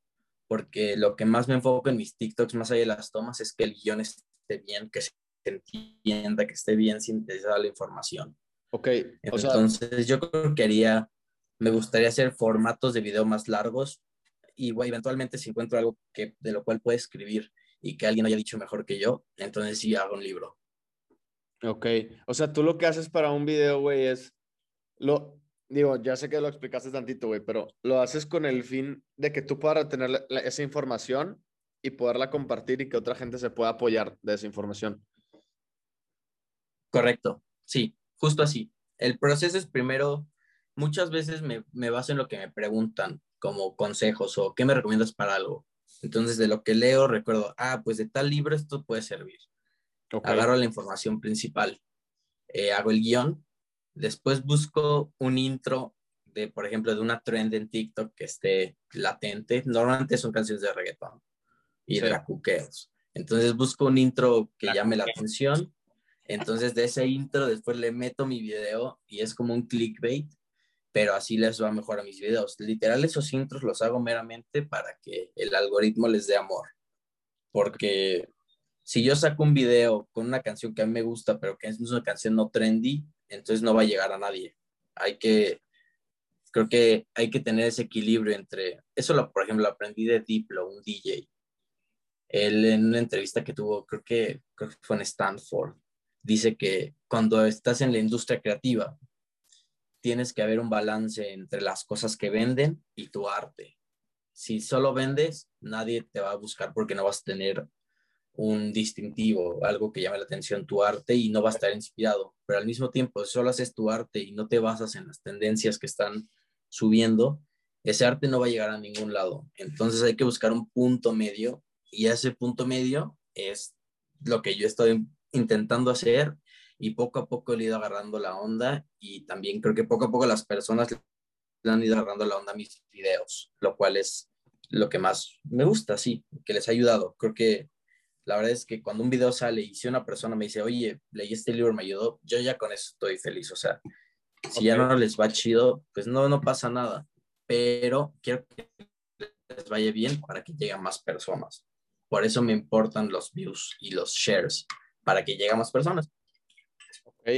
Porque lo que más me enfoco en mis TikToks, más allá de las tomas, es que el guion esté bien, que se entienda, que esté bien sintetizada la información. Ok. Entonces, yo creo que haría me gustaría hacer formatos de video más largos y eventualmente si encuentro algo que, de lo cual pueda escribir y que alguien haya dicho mejor que yo, entonces sí hago un libro. Ok, o sea, tú lo que haces para un video, güey, es, lo, digo, ya sé que lo explicaste tantito, güey, pero lo haces con el fin de que tú puedas retener esa información y poderla compartir y que otra gente se pueda apoyar de esa información. Correcto, sí, justo así. El proceso es primero, muchas veces me, me baso en lo que me preguntan como consejos o qué me recomiendas para algo. Entonces, de lo que leo, recuerdo, ah, pues de tal libro esto puede servir. Agarro la información principal, eh, hago el guion, después busco un intro de, por ejemplo, de una trend en TikTok que esté latente. Normalmente son canciones de reggaetón y de racuqueos. Entonces busco un intro que llame la atención. Entonces de ese intro después le meto mi video y es como un clickbait, pero así les va mejor a mis videos. Literal esos intros los hago meramente para que el algoritmo les dé amor. Porque si yo saco un video con una canción que a mí me gusta, pero que es una canción no trendy, entonces no va a llegar a nadie. Hay que, creo que hay que tener ese equilibrio entre, eso lo, por ejemplo, aprendí de Diplo, un DJ. Él en una entrevista que tuvo, creo que, creo que fue en Stanford, dice que cuando estás en la industria creativa, tienes que haber un balance entre las cosas que venden y tu arte. Si solo vendes, nadie te va a buscar porque no vas a tener un distintivo, algo que llame la atención tu arte y no va a estar inspirado. Pero al mismo tiempo, solo haces tu arte y no te basas en las tendencias que están subiendo, ese arte no va a llegar a ningún lado. Entonces hay que buscar un punto medio y ese punto medio es lo que yo estoy intentando hacer y poco a poco he ido agarrando la onda y también creo que poco a poco las personas le han ido agarrando la onda a mis videos, lo cual es lo que más me gusta, sí, que les ha ayudado. Creo que la verdad es que cuando un video sale y si una persona me dice, oye, leí este libro, me ayudó, yo ya con eso estoy feliz. O sea, si ya no les va chido, pues no, no pasa nada. Pero quiero que les vaya bien para que lleguen más personas. Por eso me importan los views y los shares, para que lleguen más personas. Ok.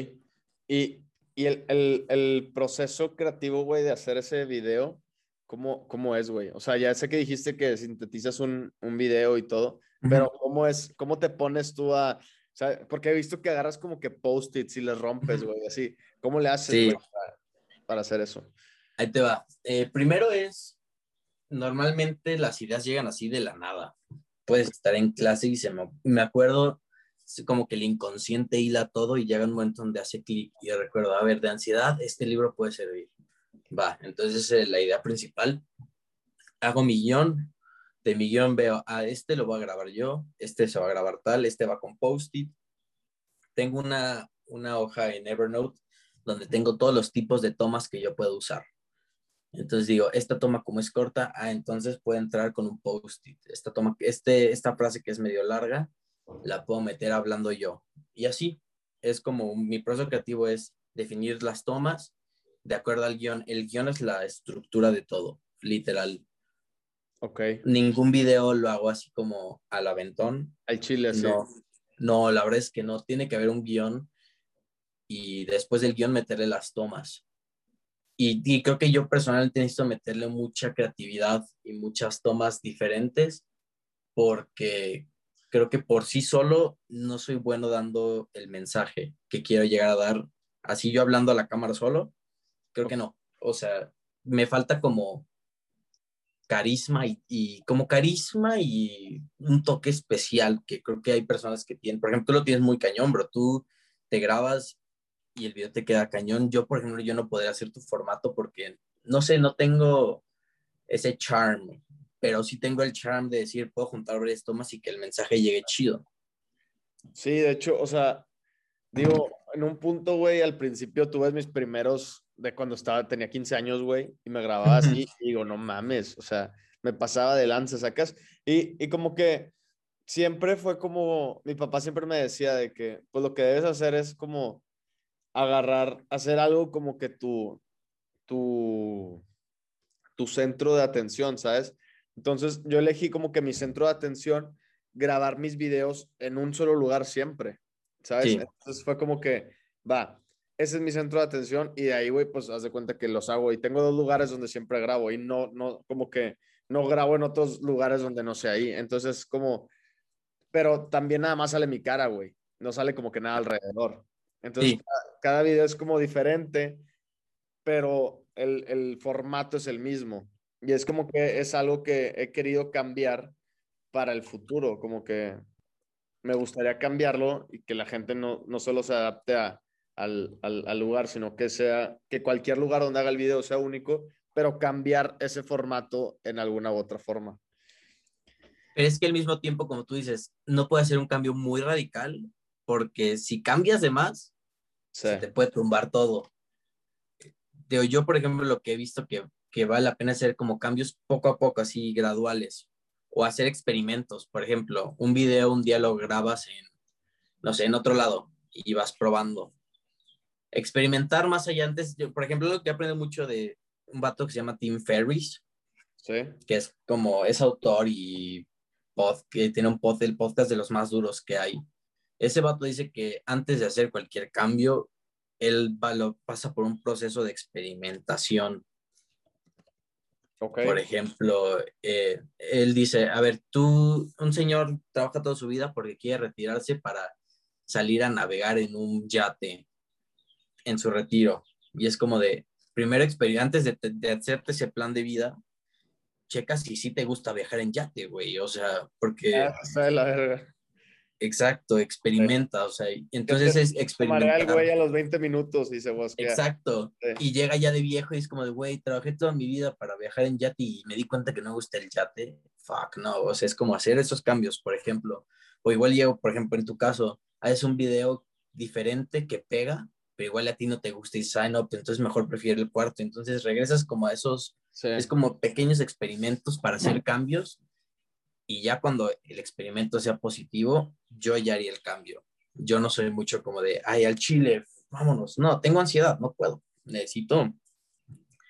Y, y el, el, el, proceso creativo, güey, de hacer ese video, ¿cómo, cómo es, güey? O sea, ya sé que dijiste que sintetizas un, un video y todo, pero ¿cómo es, cómo te pones tú a, o sea, porque he visto que agarras como que post-its y les rompes, güey, así. ¿Cómo le haces para, hacer eso? Ahí te va. Eh, primero es, normalmente las ideas llegan así de la nada. Puedes estar en clase y se me, me acuerdo como que el inconsciente hila todo y llega un momento donde hace clic y recuerdo, a ver, de ansiedad, este libro puede servir. Va, entonces eh, la idea principal, hago mi guion, de mi guion veo, ah, este lo voy a grabar yo, este se va a grabar tal, este va con post-it. Tengo una, una hoja en Evernote donde tengo todos los tipos de tomas que yo puedo usar. Entonces digo, esta toma como es corta, ah, entonces puede entrar con un post-it. Esta toma, este, esta frase que es medio larga, la puedo meter hablando yo. Y así es como mi proceso creativo es definir las tomas de acuerdo al guion. El guion es la estructura de todo, literal. Ok. Ningún video lo hago así como al aventón. Al chile, sí. No, no, la verdad es que no. Tiene que haber un guion y después del guion meterle las tomas. Y, creo que yo personalmente necesito meterle mucha creatividad y muchas tomas diferentes porque creo que por sí solo no soy bueno dando el mensaje que quiero llegar a dar. Así yo hablando a la cámara solo, creo que no. O sea, me falta como carisma y, como carisma y un toque especial que creo que hay personas que tienen. Por ejemplo, tú lo tienes muy cañón, bro. Tú te grabas y el video te queda cañón. Yo, por ejemplo, yo no podría hacer tu formato porque, no sé, no tengo ese charm, pero sí tengo el charm de decir, puedo juntar varias tomas y que el mensaje llegue chido. Sí, de hecho, o sea, digo, en un punto, güey, al principio tuve mis primeros de cuando estaba, tenía 15 años, güey, y me grababa así, y digo, no mames, o sea, me pasaba de lanza, sacas, y, y como que siempre fue como, mi papá siempre me decía de que, pues lo que debes hacer es como agarrar, hacer algo como que tu, tu, tu centro de atención, ¿sabes? Entonces yo elegí como que mi centro de atención, grabar mis videos en un solo lugar siempre, ¿sabes? Entonces fue como que, va, ese es mi centro de atención y de ahí, güey, pues haz de cuenta que los hago y tengo dos lugares donde siempre grabo y no, no, como que no grabo en otros lugares donde no sé ahí. Entonces, como, pero también nada más sale mi cara, güey, no sale como que nada alrededor. Entonces, cada, video es como diferente, pero el, el formato es el mismo. Y es como que es algo que he querido cambiar para el futuro, como que me gustaría cambiarlo y que la gente no, no solo se adapte a, al, al, al, lugar, sino que sea, que cualquier lugar donde haga el video sea único, pero cambiar ese formato en alguna u otra forma. Pero es que al mismo tiempo, como tú dices, no puede ser un cambio muy radical, porque si cambias de más, sí. se te puede tumbar todo. Yo, por ejemplo, lo que he visto que, que vale la pena hacer como cambios poco a poco, así graduales o hacer experimentos. Por ejemplo, un video, un día lo grabas en, no sé, en otro lado y vas probando. Experimentar más allá antes, yo, por ejemplo, lo que aprendo mucho de un vato que se llama Tim Ferris, ¿Sí? que es como, es autor y pod, que tiene un pod, el podcast de los más duros que hay. Ese vato dice que antes de hacer cualquier cambio, él va, lo, pasa por un proceso de experimentación Okay. Por ejemplo, eh, él dice, a ver, tú, un señor trabaja toda su vida porque quiere retirarse para salir a navegar en un yate en su retiro. Y es como de, primero, antes de, de hacerte ese plan de vida, checa si sí te gusta viajar en yate, güey. O sea, porque... Ah, la verga. Exacto, experimenta, o sea, entonces es experimentar. el güey a los 20 minutos y se bosquea. Exacto, sí. y llega ya de viejo y es como de, güey, trabajé toda mi vida para viajar en yate y me di cuenta que no me gusta el yate, fuck, no, o sea, es como hacer esos cambios, por ejemplo, o igual llego, por ejemplo, en tu caso, haces un video diferente que pega, pero igual a ti no te gusta y sign up, entonces mejor prefiero el cuarto, entonces regresas como a esos, sí. es como pequeños experimentos para hacer cambios y ya cuando el experimento sea positivo, yo ya haría el cambio. Yo no soy mucho como de, ay, al chile, vámonos. No, tengo ansiedad, no puedo. Necesito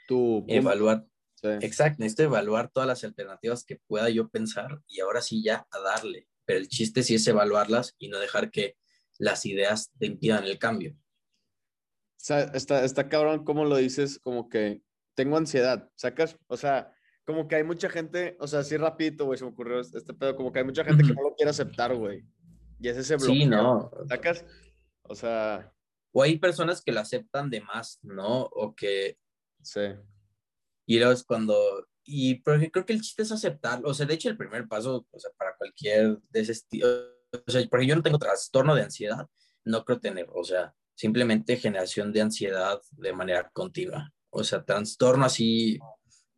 tu evaluar. Sí. Exacto, necesito evaluar todas las alternativas que pueda yo pensar y ahora sí ya a darle. Pero el chiste sí es evaluarlas y no dejar que las ideas te impidan el cambio. Sea, está, está cabrón, como lo dices, como que tengo ansiedad, ¿sacas? O sea, como que hay mucha gente, o sea, así rapidito, güey, se me ocurrió este pedo, como que hay mucha gente que no lo quiere aceptar, güey. Y es ese bloqueo. Sí, no. ¿Sacas? O sea... O hay personas que lo aceptan de más, ¿no? O que... Sí. Y luego es cuando... Y porque creo que el chiste es aceptarlo. O sea, de hecho, el primer paso, o sea, para cualquier de ese estilo... O sea, porque yo no tengo trastorno de ansiedad, no creo tener, o sea, simplemente generación de ansiedad de manera continua. O sea, trastorno así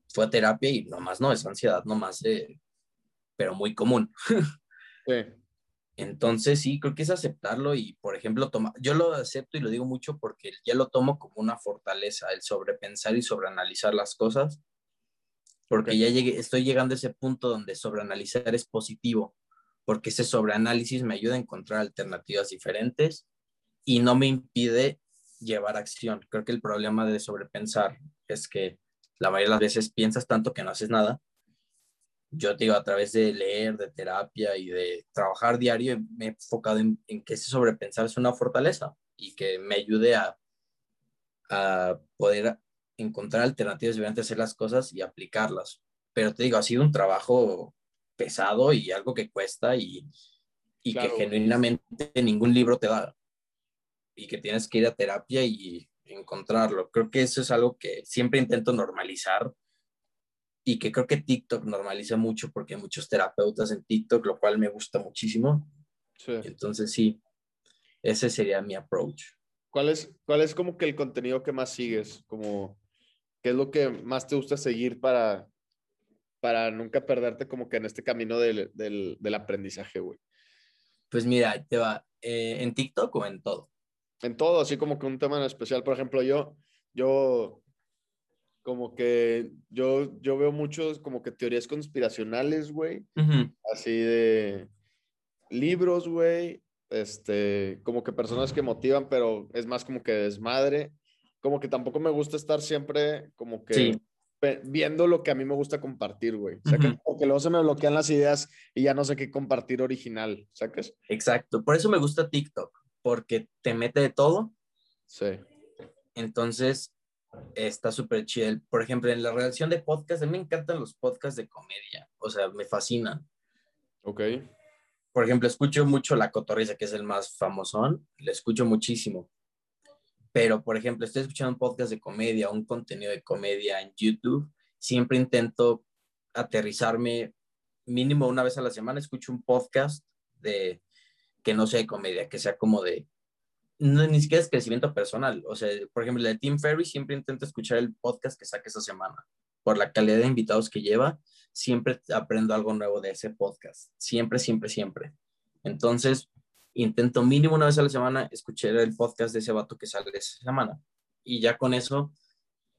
fue a terapia y nomás no, es ansiedad nomás, eh, pero muy común. Sí. Entonces sí, creo que es aceptarlo y, por ejemplo, toma, yo lo acepto y lo digo mucho porque ya lo tomo como una fortaleza, el sobrepensar y sobreanalizar las cosas, porque okay. ya llegué, estoy llegando a ese punto donde sobreanalizar es positivo, porque ese sobreanálisis me ayuda a encontrar alternativas diferentes y no me impide llevar acción. Creo que el problema de sobrepensar es que la mayoría de las veces piensas tanto que no haces nada. Yo te digo, a través de leer, de terapia y de trabajar diario, me he enfocado en, en que ese sobrepensar es una fortaleza y que me ayude a, a poder encontrar alternativas diferentes, hacer las cosas y aplicarlas. Pero te digo, ha sido un trabajo pesado y algo que cuesta y, y claro. que genuinamente ningún libro te da. Y que tienes que ir a terapia y encontrarlo. Creo que eso es algo que siempre intento normalizar y que creo que TikTok normaliza mucho porque hay muchos terapeutas en TikTok, lo cual me gusta muchísimo. Sí. Entonces sí, ese sería mi approach. ¿Cuál es, ¿Cuál es como que el contenido que más sigues? Como, ¿Qué es lo que más te gusta seguir para, para nunca perderte como que en este camino del, del, del aprendizaje, güey? Pues mira, te va, eh, ¿en TikTok o en todo? En todo, así como que un tema en especial. Por ejemplo, yo, yo, como que yo, yo veo muchos como que teorías conspiracionales, güey. Uh -huh. Así de libros, güey. Este, como que personas que motivan, pero es más como que desmadre. Como que tampoco me gusta estar siempre como que sí. viendo lo que a mí me gusta compartir, güey. O sea, uh -huh. que, porque luego se me bloquean las ideas y ya no sé qué compartir original, ¿sacas? Exacto. Por eso me gusta TikTok porque te mete de todo. Sí. Entonces, está súper chido. Por ejemplo, en la relación de podcast, a mí me encantan los podcasts de comedia. O sea, me fascinan. Ok. Por ejemplo, escucho mucho La Cotorriza, que es el más famosón. Le escucho muchísimo. pero por ejemplo, estoy escuchando un podcast de comedia, un contenido de comedia en YouTube, siempre intento aterrizarme mínimo una vez a la semana, escucho un podcast de que no sea de comedia, que sea como de, no, ni siquiera es crecimiento personal, o sea, por ejemplo, el de Tim Ferry siempre intento escuchar el podcast que saque esa semana, por la calidad de invitados que lleva, siempre aprendo algo nuevo de ese podcast, siempre, siempre, siempre. Entonces, intento mínimo una vez a la semana escuchar el podcast de ese vato que sale esa semana. Y ya con eso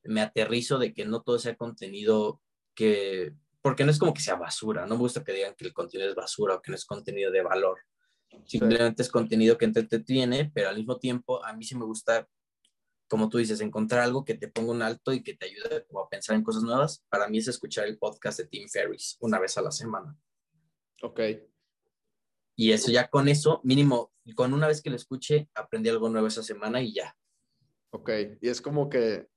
me aterrizo de que no todo sea contenido que, porque no es como que sea basura, no me gusta que digan que el contenido es basura o que no es contenido de valor. Simplemente es contenido que entretiene, pero al mismo tiempo a mí sí me gusta, como tú dices, encontrar algo que te ponga un alto y que te ayude a pensar en cosas nuevas. Para mí es escuchar el podcast de Tim Ferriss una vez a la semana. Ok. Y eso ya con eso, mínimo, con una vez que lo escuche, aprendí algo nuevo esa semana y ya. Ok, y es como que,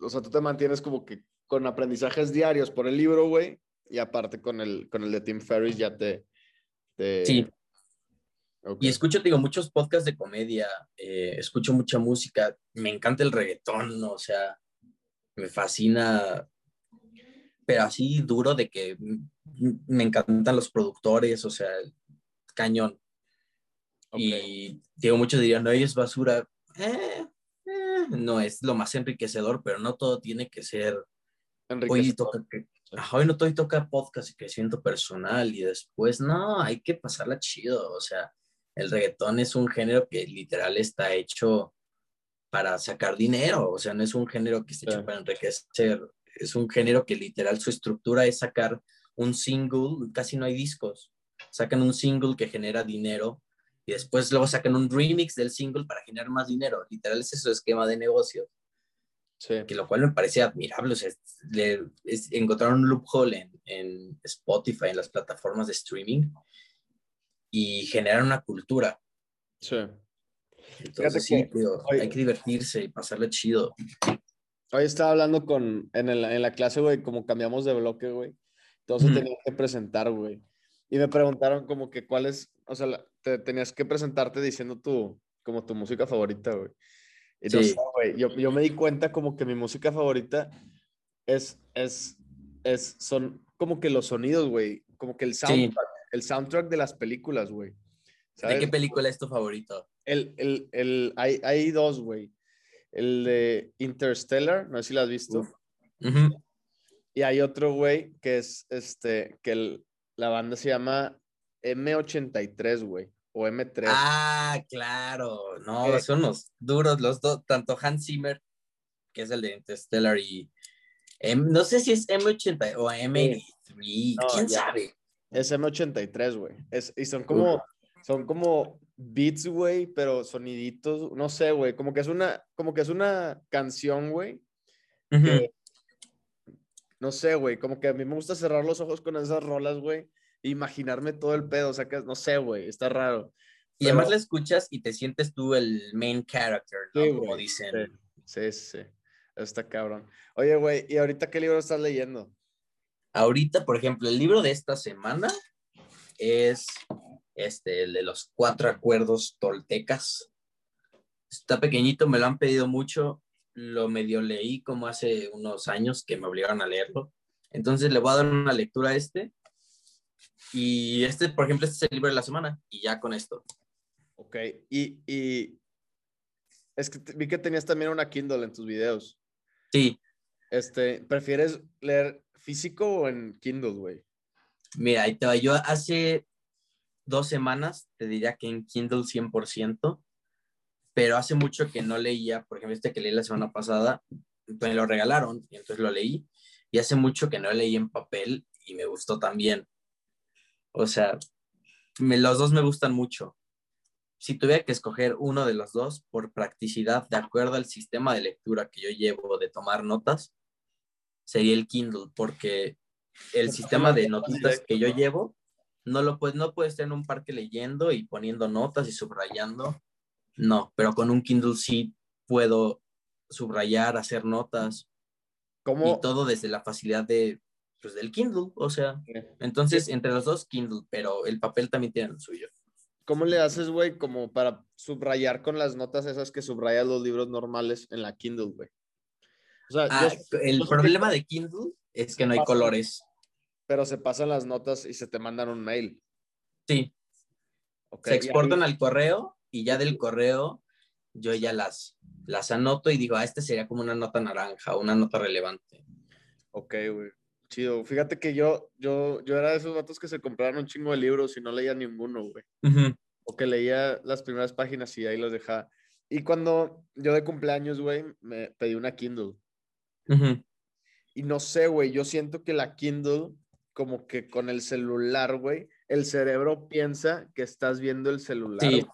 o sea, tú te mantienes como que con aprendizajes diarios por el libro, güey, y aparte con el, con el de Tim Ferriss ya te... Sí. Y escucho, digo, muchos podcasts de comedia, eh, escucho mucha música, me encanta el reggaetón, o sea, me fascina, pero así duro de que me encantan los productores, o sea, cañón. Y digo, muchos dirían, no, es basura. Eh, eh, no es lo más enriquecedor, pero no todo tiene que ser. Hoy, toca hoy no todo toca podcast y crecimiento personal y después, no, hay que pasarla chido. O sea, el reggaetón es un género que literal está hecho para sacar dinero. O sea, no es un género que esté hecho para enriquecer. Es un género que literal su estructura es sacar un single, casi no hay discos sacan un single que genera dinero y después luego sacan un remix del single para generar más dinero. Literal es su esquema de negocio. Sí. Que lo cual me parece admirable. O sea, encontraron un loophole en, en, Spotify, en las plataformas de streaming y generar una cultura. Sí. Entonces, sí, hay que divertirse y pasarle chido. Hoy estaba hablando con, en, el, en la clase, güey, como cambiamos de bloque, güey. Entonces tenía que presentar, güey. Y me preguntaron como que cuál es, o sea, te tenías que presentarte diciendo tu, como tu música favorita, güey. Y sí. güey, yo, yo, me di cuenta como que mi música favorita es, es, es, son como que los sonidos, güey, como que el soundtrack, el soundtrack de las películas, güey. ¿De qué película es tu favorito? El, el, el, hay, hay dos, güey. El de Interstellar, no sé si lo has visto. Y hay otro, güey, que es este, que el, la banda se llama M83, güey, o M3. Ah, claro, no, son los duros, los dos, tanto Hans Zimmer, que es el de Interstellar, y no sé si es M80 o M83, quién sabe. Es M83, güey, y son como, son como beats, güey, pero soniditos, no sé, güey, como que es una, como que es una canción, güey, no sé, güey, como que a mí me gusta cerrar los ojos con esas rolas, güey, e imaginarme todo el pedo, o sea, que no sé, güey, está raro. Y además la escuchas y te sientes tú el main character, ¿no? como dicen. Sí, sí, sí, está cabrón. Oye, güey, ¿y ahorita qué libro estás leyendo? Ahorita, por ejemplo, el libro de esta semana es este, el de los cuatro acuerdos toltecas. Está pequeñito, me lo han pedido mucho lo medio leí como hace unos años que me obligaron a leerlo. Entonces le voy a dar una lectura a este. Y este, por ejemplo, este es el libro de la semana. Y ya con esto. Ok. Y, y es que vi que tenías también una Kindle en tus videos. Sí. Este, ¿prefieres leer físico o en Kindle, güey? Mira, ahí te va. Yo hace dos semanas te diría que en Kindle 100% pero hace mucho que no leía, por ejemplo, este que leí la semana pasada, me lo regalaron y entonces lo leí, y hace mucho que no leí en papel y me gustó también. O sea, me, los dos me gustan mucho. Si tuviera que escoger uno de los dos por practicidad, de acuerdo al sistema de lectura que yo llevo de tomar notas, sería el Kindle, porque el sistema de notas que yo llevo no lo puedes, no puedes estar en un parque leyendo y poniendo notas y subrayando no, pero con un Kindle sí puedo subrayar, hacer notas. ¿Cómo? Y todo desde la facilidad de, pues, del Kindle, o sea. Entonces, entre los dos, Kindle, pero el papel también tiene suyo. ¿cómo le haces, güey, como para subrayar con las notas esas que subrayas los libros normales en la Kindle, güey? O sea, ah, el problema de Kindle es que no hay colores. Pero se pasan las notas y se te mandan un mail. Sí. se exportan al correo y ya del correo yo ya las, las anoto y digo, ah, este sería como una nota naranja, una nota relevante. Ok, güey. Chido. Fíjate que yo, yo, yo era de esos datos que se compraron un chingo de libros y no leía ninguno, güey. O que leía las primeras páginas y ahí los dejaba. Y cuando yo de cumpleaños, güey, me pedí una Kindle. Y no sé, güey, yo siento que la Kindle, como que con el celular, güey, el cerebro piensa que estás viendo el celular. Sí.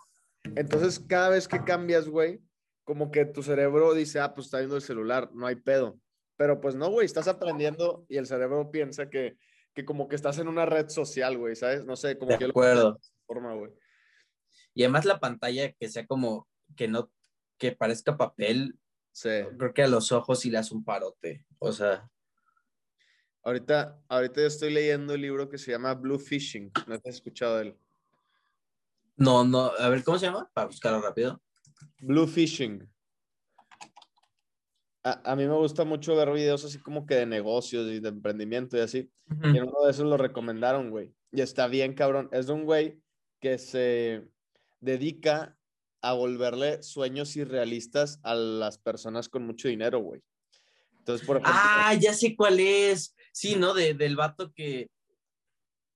Entonces, cada vez que cambias, güey, como que tu cerebro dice, ah, pues está viendo el celular, no hay pedo. Pero pues no, güey, estás aprendiendo y el cerebro piensa que, que como que estás en una red social, güey, ¿sabes? No sé, como de acuerdo. forma, güey. Y además la pantalla que sea como que no, que parezca papel, sí. creo que a los ojos sí le hace un parote, o sea. Ahorita, ahorita yo estoy leyendo el libro que se llama Blue Fishing, ¿no te has escuchado de él? No, no, a ver, ¿cómo se llama? Para buscarlo rápido. Blue Fishing. A, mí me gusta mucho ver videos así como que de negocios y de emprendimiento y así. Y en uno de esos lo recomendaron, güey. Y está bien, cabrón. Es de un güey que se dedica a volverle sueños irrealistas a las personas con mucho dinero, güey. Entonces, por ejemplo. Ah, ya sé cuál es. Sí, ¿no? De, del vato que.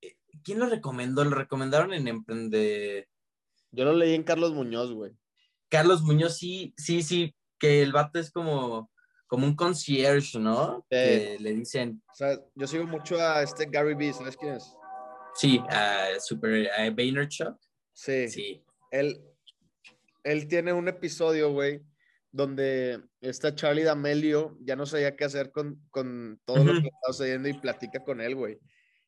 Eh, ¿Quién lo recomendó? Lo recomendaron en Emprende. Yo lo leí en Carlos Muñoz, güey. Carlos Muñoz, sí, sí, sí, que el vato es como, como un concierge, ¿no? Que le dicen. O sea, yo sigo mucho a este Gary Vee, ¿sabes quién es? Sí, a Super a Vaynerchuk. Sí. Sí. Él, él tiene un episodio, güey, donde está Charlie D'Amelio, ya no sabía qué hacer con, con todo lo que está sucediendo y platica con él, güey.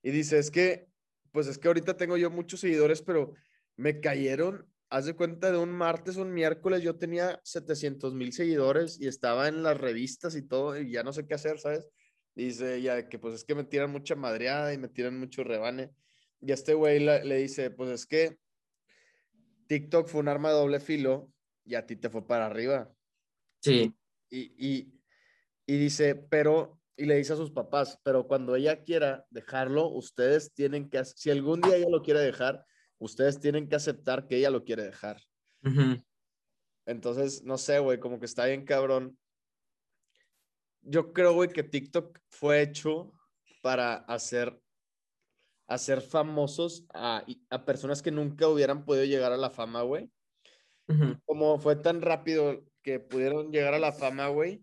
Y dice, es que, pues es que ahorita tengo yo muchos seguidores, pero me cayeron, haz de cuenta, de un martes un miércoles yo tenía 700 mil seguidores y estaba en las revistas y todo y ya no sé qué hacer, ¿sabes? Dice ya que pues es que me tiran mucha madreada y me tiran mucho rebane. Y a este güey le, dice, pues es que TikTok fue un arma de doble filo y a ti te fue para arriba. Sí. Y, y, y dice, pero, y le dice a sus papás, pero cuando ella quiera dejarlo, ustedes tienen que, si algún día ella lo quiere dejar, ustedes tienen que aceptar que ella lo quiere dejar. Entonces, no sé, güey, como que está bien cabrón. Yo creo, güey, que TikTok fue hecho para hacer, hacer famosos a, a personas que nunca hubieran podido llegar a la fama, güey. Como fue tan rápido que pudieron llegar a la fama, güey,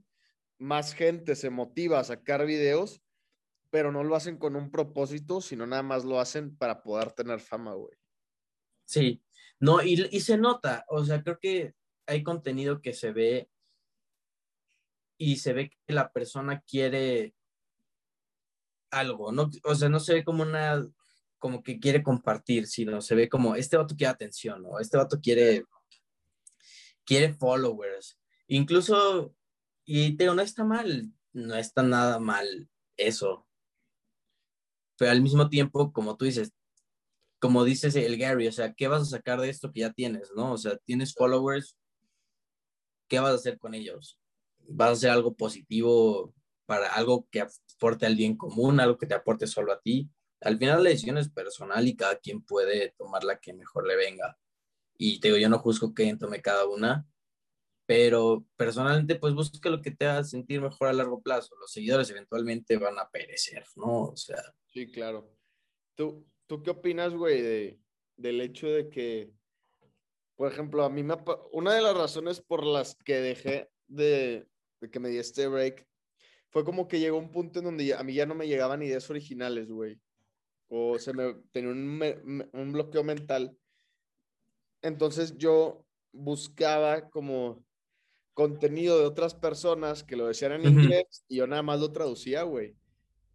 más gente se motiva a sacar videos, pero no lo hacen con un propósito, sino nada más lo hacen para poder tener fama, güey. Sí, no, y, se nota, o sea, creo que hay contenido que se ve y se ve que la persona quiere algo, ¿no? O sea, no se ve como una, como que quiere compartir, sino se ve como, este vato quiere atención, ¿no? Este vato quiere, quiere followers. Incluso, y te digo, no está mal, no está nada mal eso. Pero al mismo tiempo, como tú dices, como dices el Gary, o sea, ¿qué vas a sacar de esto que ya tienes, no? O sea, tienes followers, ¿qué vas a hacer con ellos? ¿Vas a hacer algo positivo para algo que aporte al bien común, algo que te aporte solo a ti? Al final la decisión es personal y cada quien puede tomar la que mejor le venga. Y te digo, yo no juzgo que tome cada una, pero personalmente pues busca lo que te haga sentir mejor a largo plazo. Los seguidores eventualmente van a perecer, ¿no? O sea. Sí, claro. Tú, ¿Tú qué opinas, güey, de, del hecho de que, por ejemplo, a mí me... Una de las razones por las que dejé de, de que me di este break fue como que llegó un punto en donde a mí ya no me llegaban ideas originales, güey. O se me tenía un, un bloqueo mental. Entonces yo buscaba como contenido de otras personas que lo decían en inglés y yo nada más lo traducía, güey.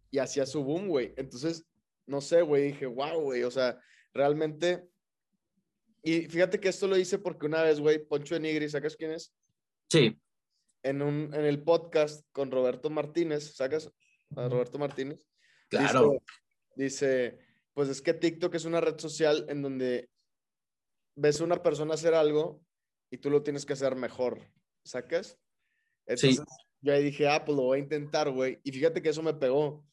Y hacía su boom, güey. Entonces no sé, güey, dije, wow, güey, o sea, realmente. Y fíjate que esto lo hice porque una vez, güey, Poncho de Nigri, ¿sacas quién es? Sí. En, un, en el podcast con Roberto Martínez, ¿sacas? A Roberto Martínez. Claro. Dice, pues es que TikTok es una red social en donde ves a una persona hacer algo y tú lo tienes que hacer mejor, ¿sacas? Entonces, yo ahí dije, ah, pues lo voy a intentar, güey. Y fíjate que eso me pegó.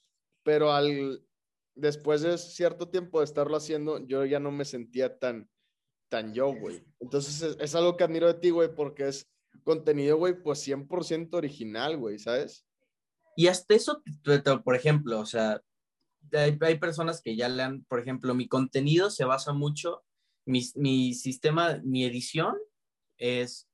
Pero al, después de cierto tiempo de estarlo haciendo, yo ya no me sentía tan, tan yo, güey. Entonces, es, es algo que admiro de ti, güey, porque es contenido, güey, pues 100% original, güey, ¿sabes? Y hasta eso, por ejemplo, o sea, hay, hay, personas que ya le han, por ejemplo, mi contenido se basa mucho, mi, mi sistema, mi edición es,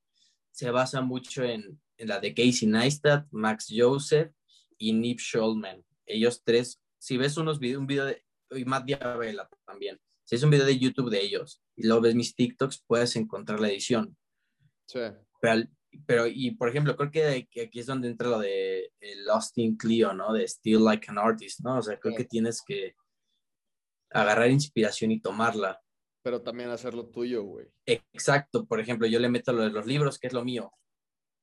se basa mucho en, en la de Casey Neistat, Max Joseph y Nip Schulman. Ellos tres, si ves unos videos, un video de, y Matt Diabela también, si es un video de YouTube de ellos y luego ves mis TikToks, puedes encontrar la edición. Sí. Pero, pero, y por ejemplo, creo que, aquí es donde entra lo de Lost in Clio, ¿no? De Still Like an Artist, ¿no? O sea, creo que tienes que agarrar inspiración y tomarla. Pero también hacerlo tuyo, güey. Exacto. Por ejemplo, yo le meto lo de los libros, que es lo mío.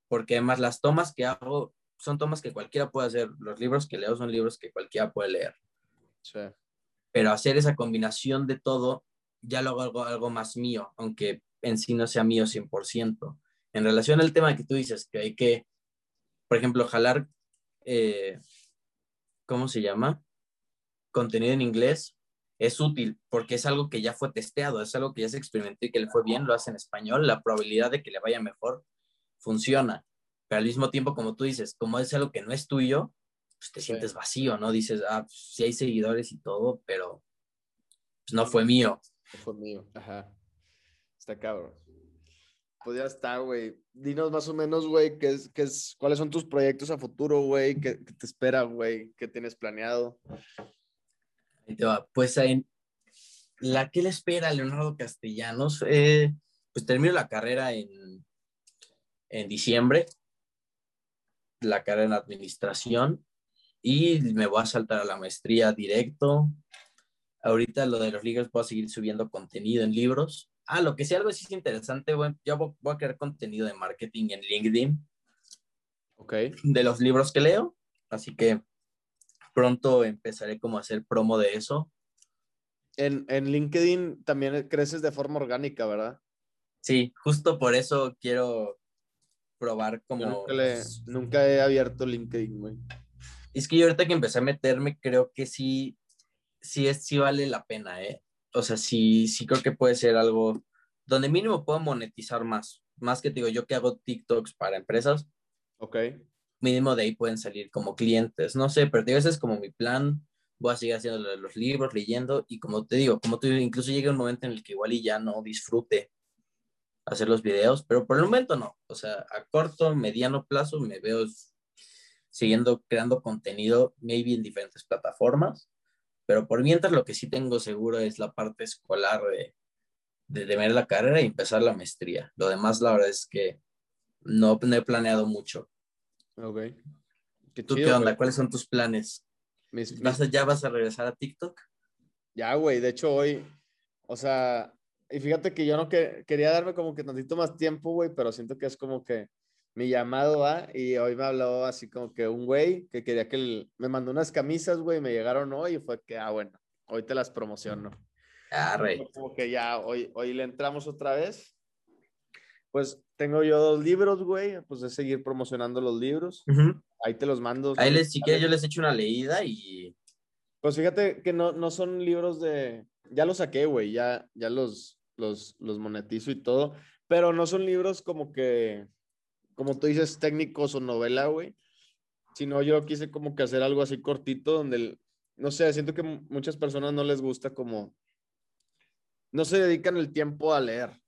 Porque además las tomas que hago son tomas que cualquiera puede hacer. Los libros que leo son libros que cualquiera puede leer. Sí. Pero hacer esa combinación de todo, ya lo hago algo, algo más mío, aunque en sí no sea mío 100% en relación al tema que tú dices, que hay que, por ejemplo, jalar, eh, ¿cómo se llama? Contenido en inglés es útil porque es algo que ya fue testeado, es algo que ya se experimentó y que le fue bien, lo hace en español, la probabilidad de que le vaya mejor funciona. Pero al mismo tiempo, como tú dices, como es algo que no es tuyo, pues te sientes vacío, ¿no? Dices, ah, pues, sí hay seguidores y todo, pero pues no fue mío. No fue mío, ajá. Está cabrón. Pues ya está, güey. Dinos más o menos, güey, qué es, qué es, cuáles son tus proyectos a futuro, güey, qué, te espera, güey, qué tienes planeado. Ahí te va. Pues en la que le espera Leonardo Castellanos, eh, pues termino la carrera en, en diciembre, la carrera en administración, y me voy a saltar a la maestría directo. Ahorita lo de los libros, puedo seguir subiendo contenido en libros. Ah, lo que sí, algo sí es interesante, güey. Yo voy a crear contenido de marketing en LinkedIn. Ok. De los libros que leo. Así que pronto empezaré como a hacer promo de eso. En, en LinkedIn también creces de forma orgánica, ¿verdad? Sí, justo por eso quiero probar como... nunca, nunca, he abierto LinkedIn, güey. Es que yo ahorita que empecé a meterme, creo que sí, sí, es, sí vale la pena, ¿eh? O sea, sí, sí creo que puede ser algo donde mínimo puedo monetizar más. Más que digo, yo que hago TikToks para empresas. Ok. Mínimo de ahí pueden salir como clientes. No sé, pero ese es como mi plan. Voy a seguir haciendo los libros, leyendo. Y como te digo, como tú, incluso llega un momento en el que igual y ya no disfrute hacer los videos, pero por el momento no. O sea, a corto, mediano plazo me veo siguiendo creando contenido, maybe en diferentes plataformas pero por mientras lo que sí tengo seguro es la parte escolar de, de, ver la carrera y empezar la maestría. Lo demás, la verdad es que no, no he planeado mucho. Ok. Qué ¿Tú qué onda? ¿Cuáles son tus planes? ¿Vas ¿Ya vas a regresar a TikTok? Ya, güey. De hecho, hoy, o sea, y fíjate que yo no que, quería darme como que tantito más tiempo, güey, pero siento que es como que mi llamado va y hoy me habló así como que un güey que quería que me mandó unas camisas, güey, me llegaron hoy y fue que, ah, bueno, hoy te las promociono. Ah, rey. Como que ya hoy, hoy le entramos otra vez. Pues tengo yo dos libros, güey, pues de seguir promocionando los libros. Ahí te los mando. Ahí les, si quieres, yo les echo una leída y... Pues fíjate que no, no son libros de... Ya los saqué, güey, ya, ya los, los, los monetizo y todo, pero no son libros como que como tú dices, técnicos o novela, güey. Sino yo quise como que hacer algo así cortito donde, no sé, siento que muchas personas no les gusta como, no se dedican el tiempo a leer.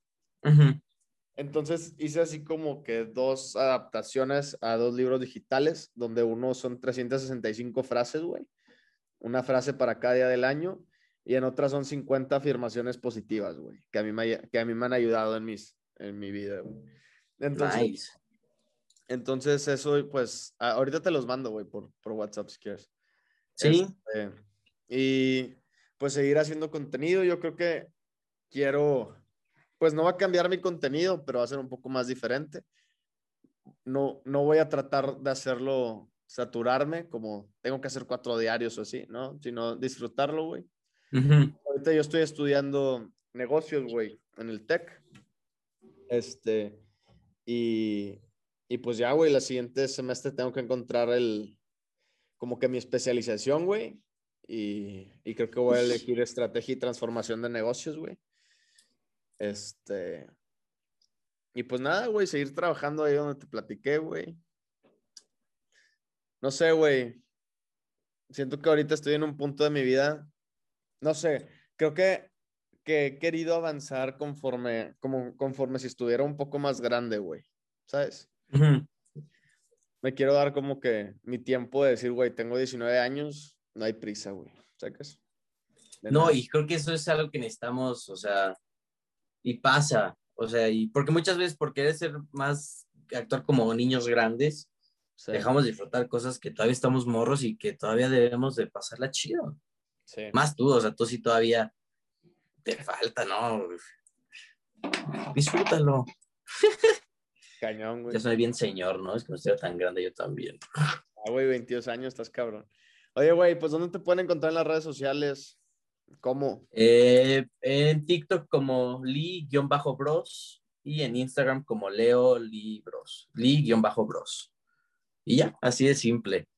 Entonces hice así como que dos adaptaciones a dos libros digitales, donde uno son 365 frases, güey. Una frase para cada día del año y en otra son 50 afirmaciones positivas, güey, que a mí me, que a mí me han ayudado en, mis, en mi vida, güey. Entonces, entonces, eso, pues, ahorita te los mando, güey, por, por WhatsApp si quieres. Sí. Este, y pues seguir haciendo contenido. Yo creo que quiero, pues no va a cambiar mi contenido, pero va a ser un poco más diferente. No, no voy a tratar de hacerlo saturarme, como tengo que hacer cuatro diarios o así, ¿no? Sino disfrutarlo, güey. Ahorita yo estoy estudiando negocios, güey. en el TEC. Este, y, y pues ya, güey, la siguiente semestre tengo que encontrar el, como que mi especialización, güey. Y, y creo que voy a elegir estrategia y transformación de negocios, güey. Este, y pues nada, güey, seguir trabajando ahí donde te platiqué, güey. No sé, güey. Siento que ahorita estoy en un punto de mi vida. No sé, creo que, que he querido avanzar conforme, como, conforme si estuviera un poco más grande, güey. ¿Sabes? Me quiero dar como que mi tiempo de decir, güey, tengo 19 años, no hay prisa, güey. ¿Sabes? No, y creo que eso es algo que necesitamos, o sea, y pasa, o sea, y porque muchas veces por querer ser más, actuar como niños grandes, dejamos de disfrutar cosas que todavía estamos morros y que todavía debemos de pasarla chido. Sí. Más tú, o sea, tú sí todavía te falta, ¿no? Disfrútalo. Cañón, güey. Ya soy bien señor, ¿no? Es que no estoy tan grande yo también. Ah, güey, 22 años, estás cabrón. Oye, güey, pues ¿dónde te pueden encontrar en las redes sociales? ¿Cómo? Eh, en TikTok como Lee-Bros y en Instagram como Leo Libros. Lee-Bros. Y ya, así de simple.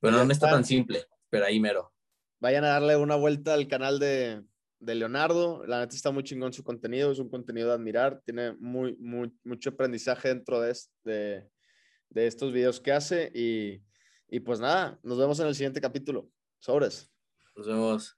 Bueno, no está tan simple, pero ahí mero. Vayan a darle una vuelta al canal de, de Leonardo. La neta está muy chingón su contenido, es un contenido de admirar. Tiene muy, mucho aprendizaje dentro de, de, de estos videos que hace. Y, y pues nada, nos vemos en el siguiente capítulo. Sobres. Nos vemos.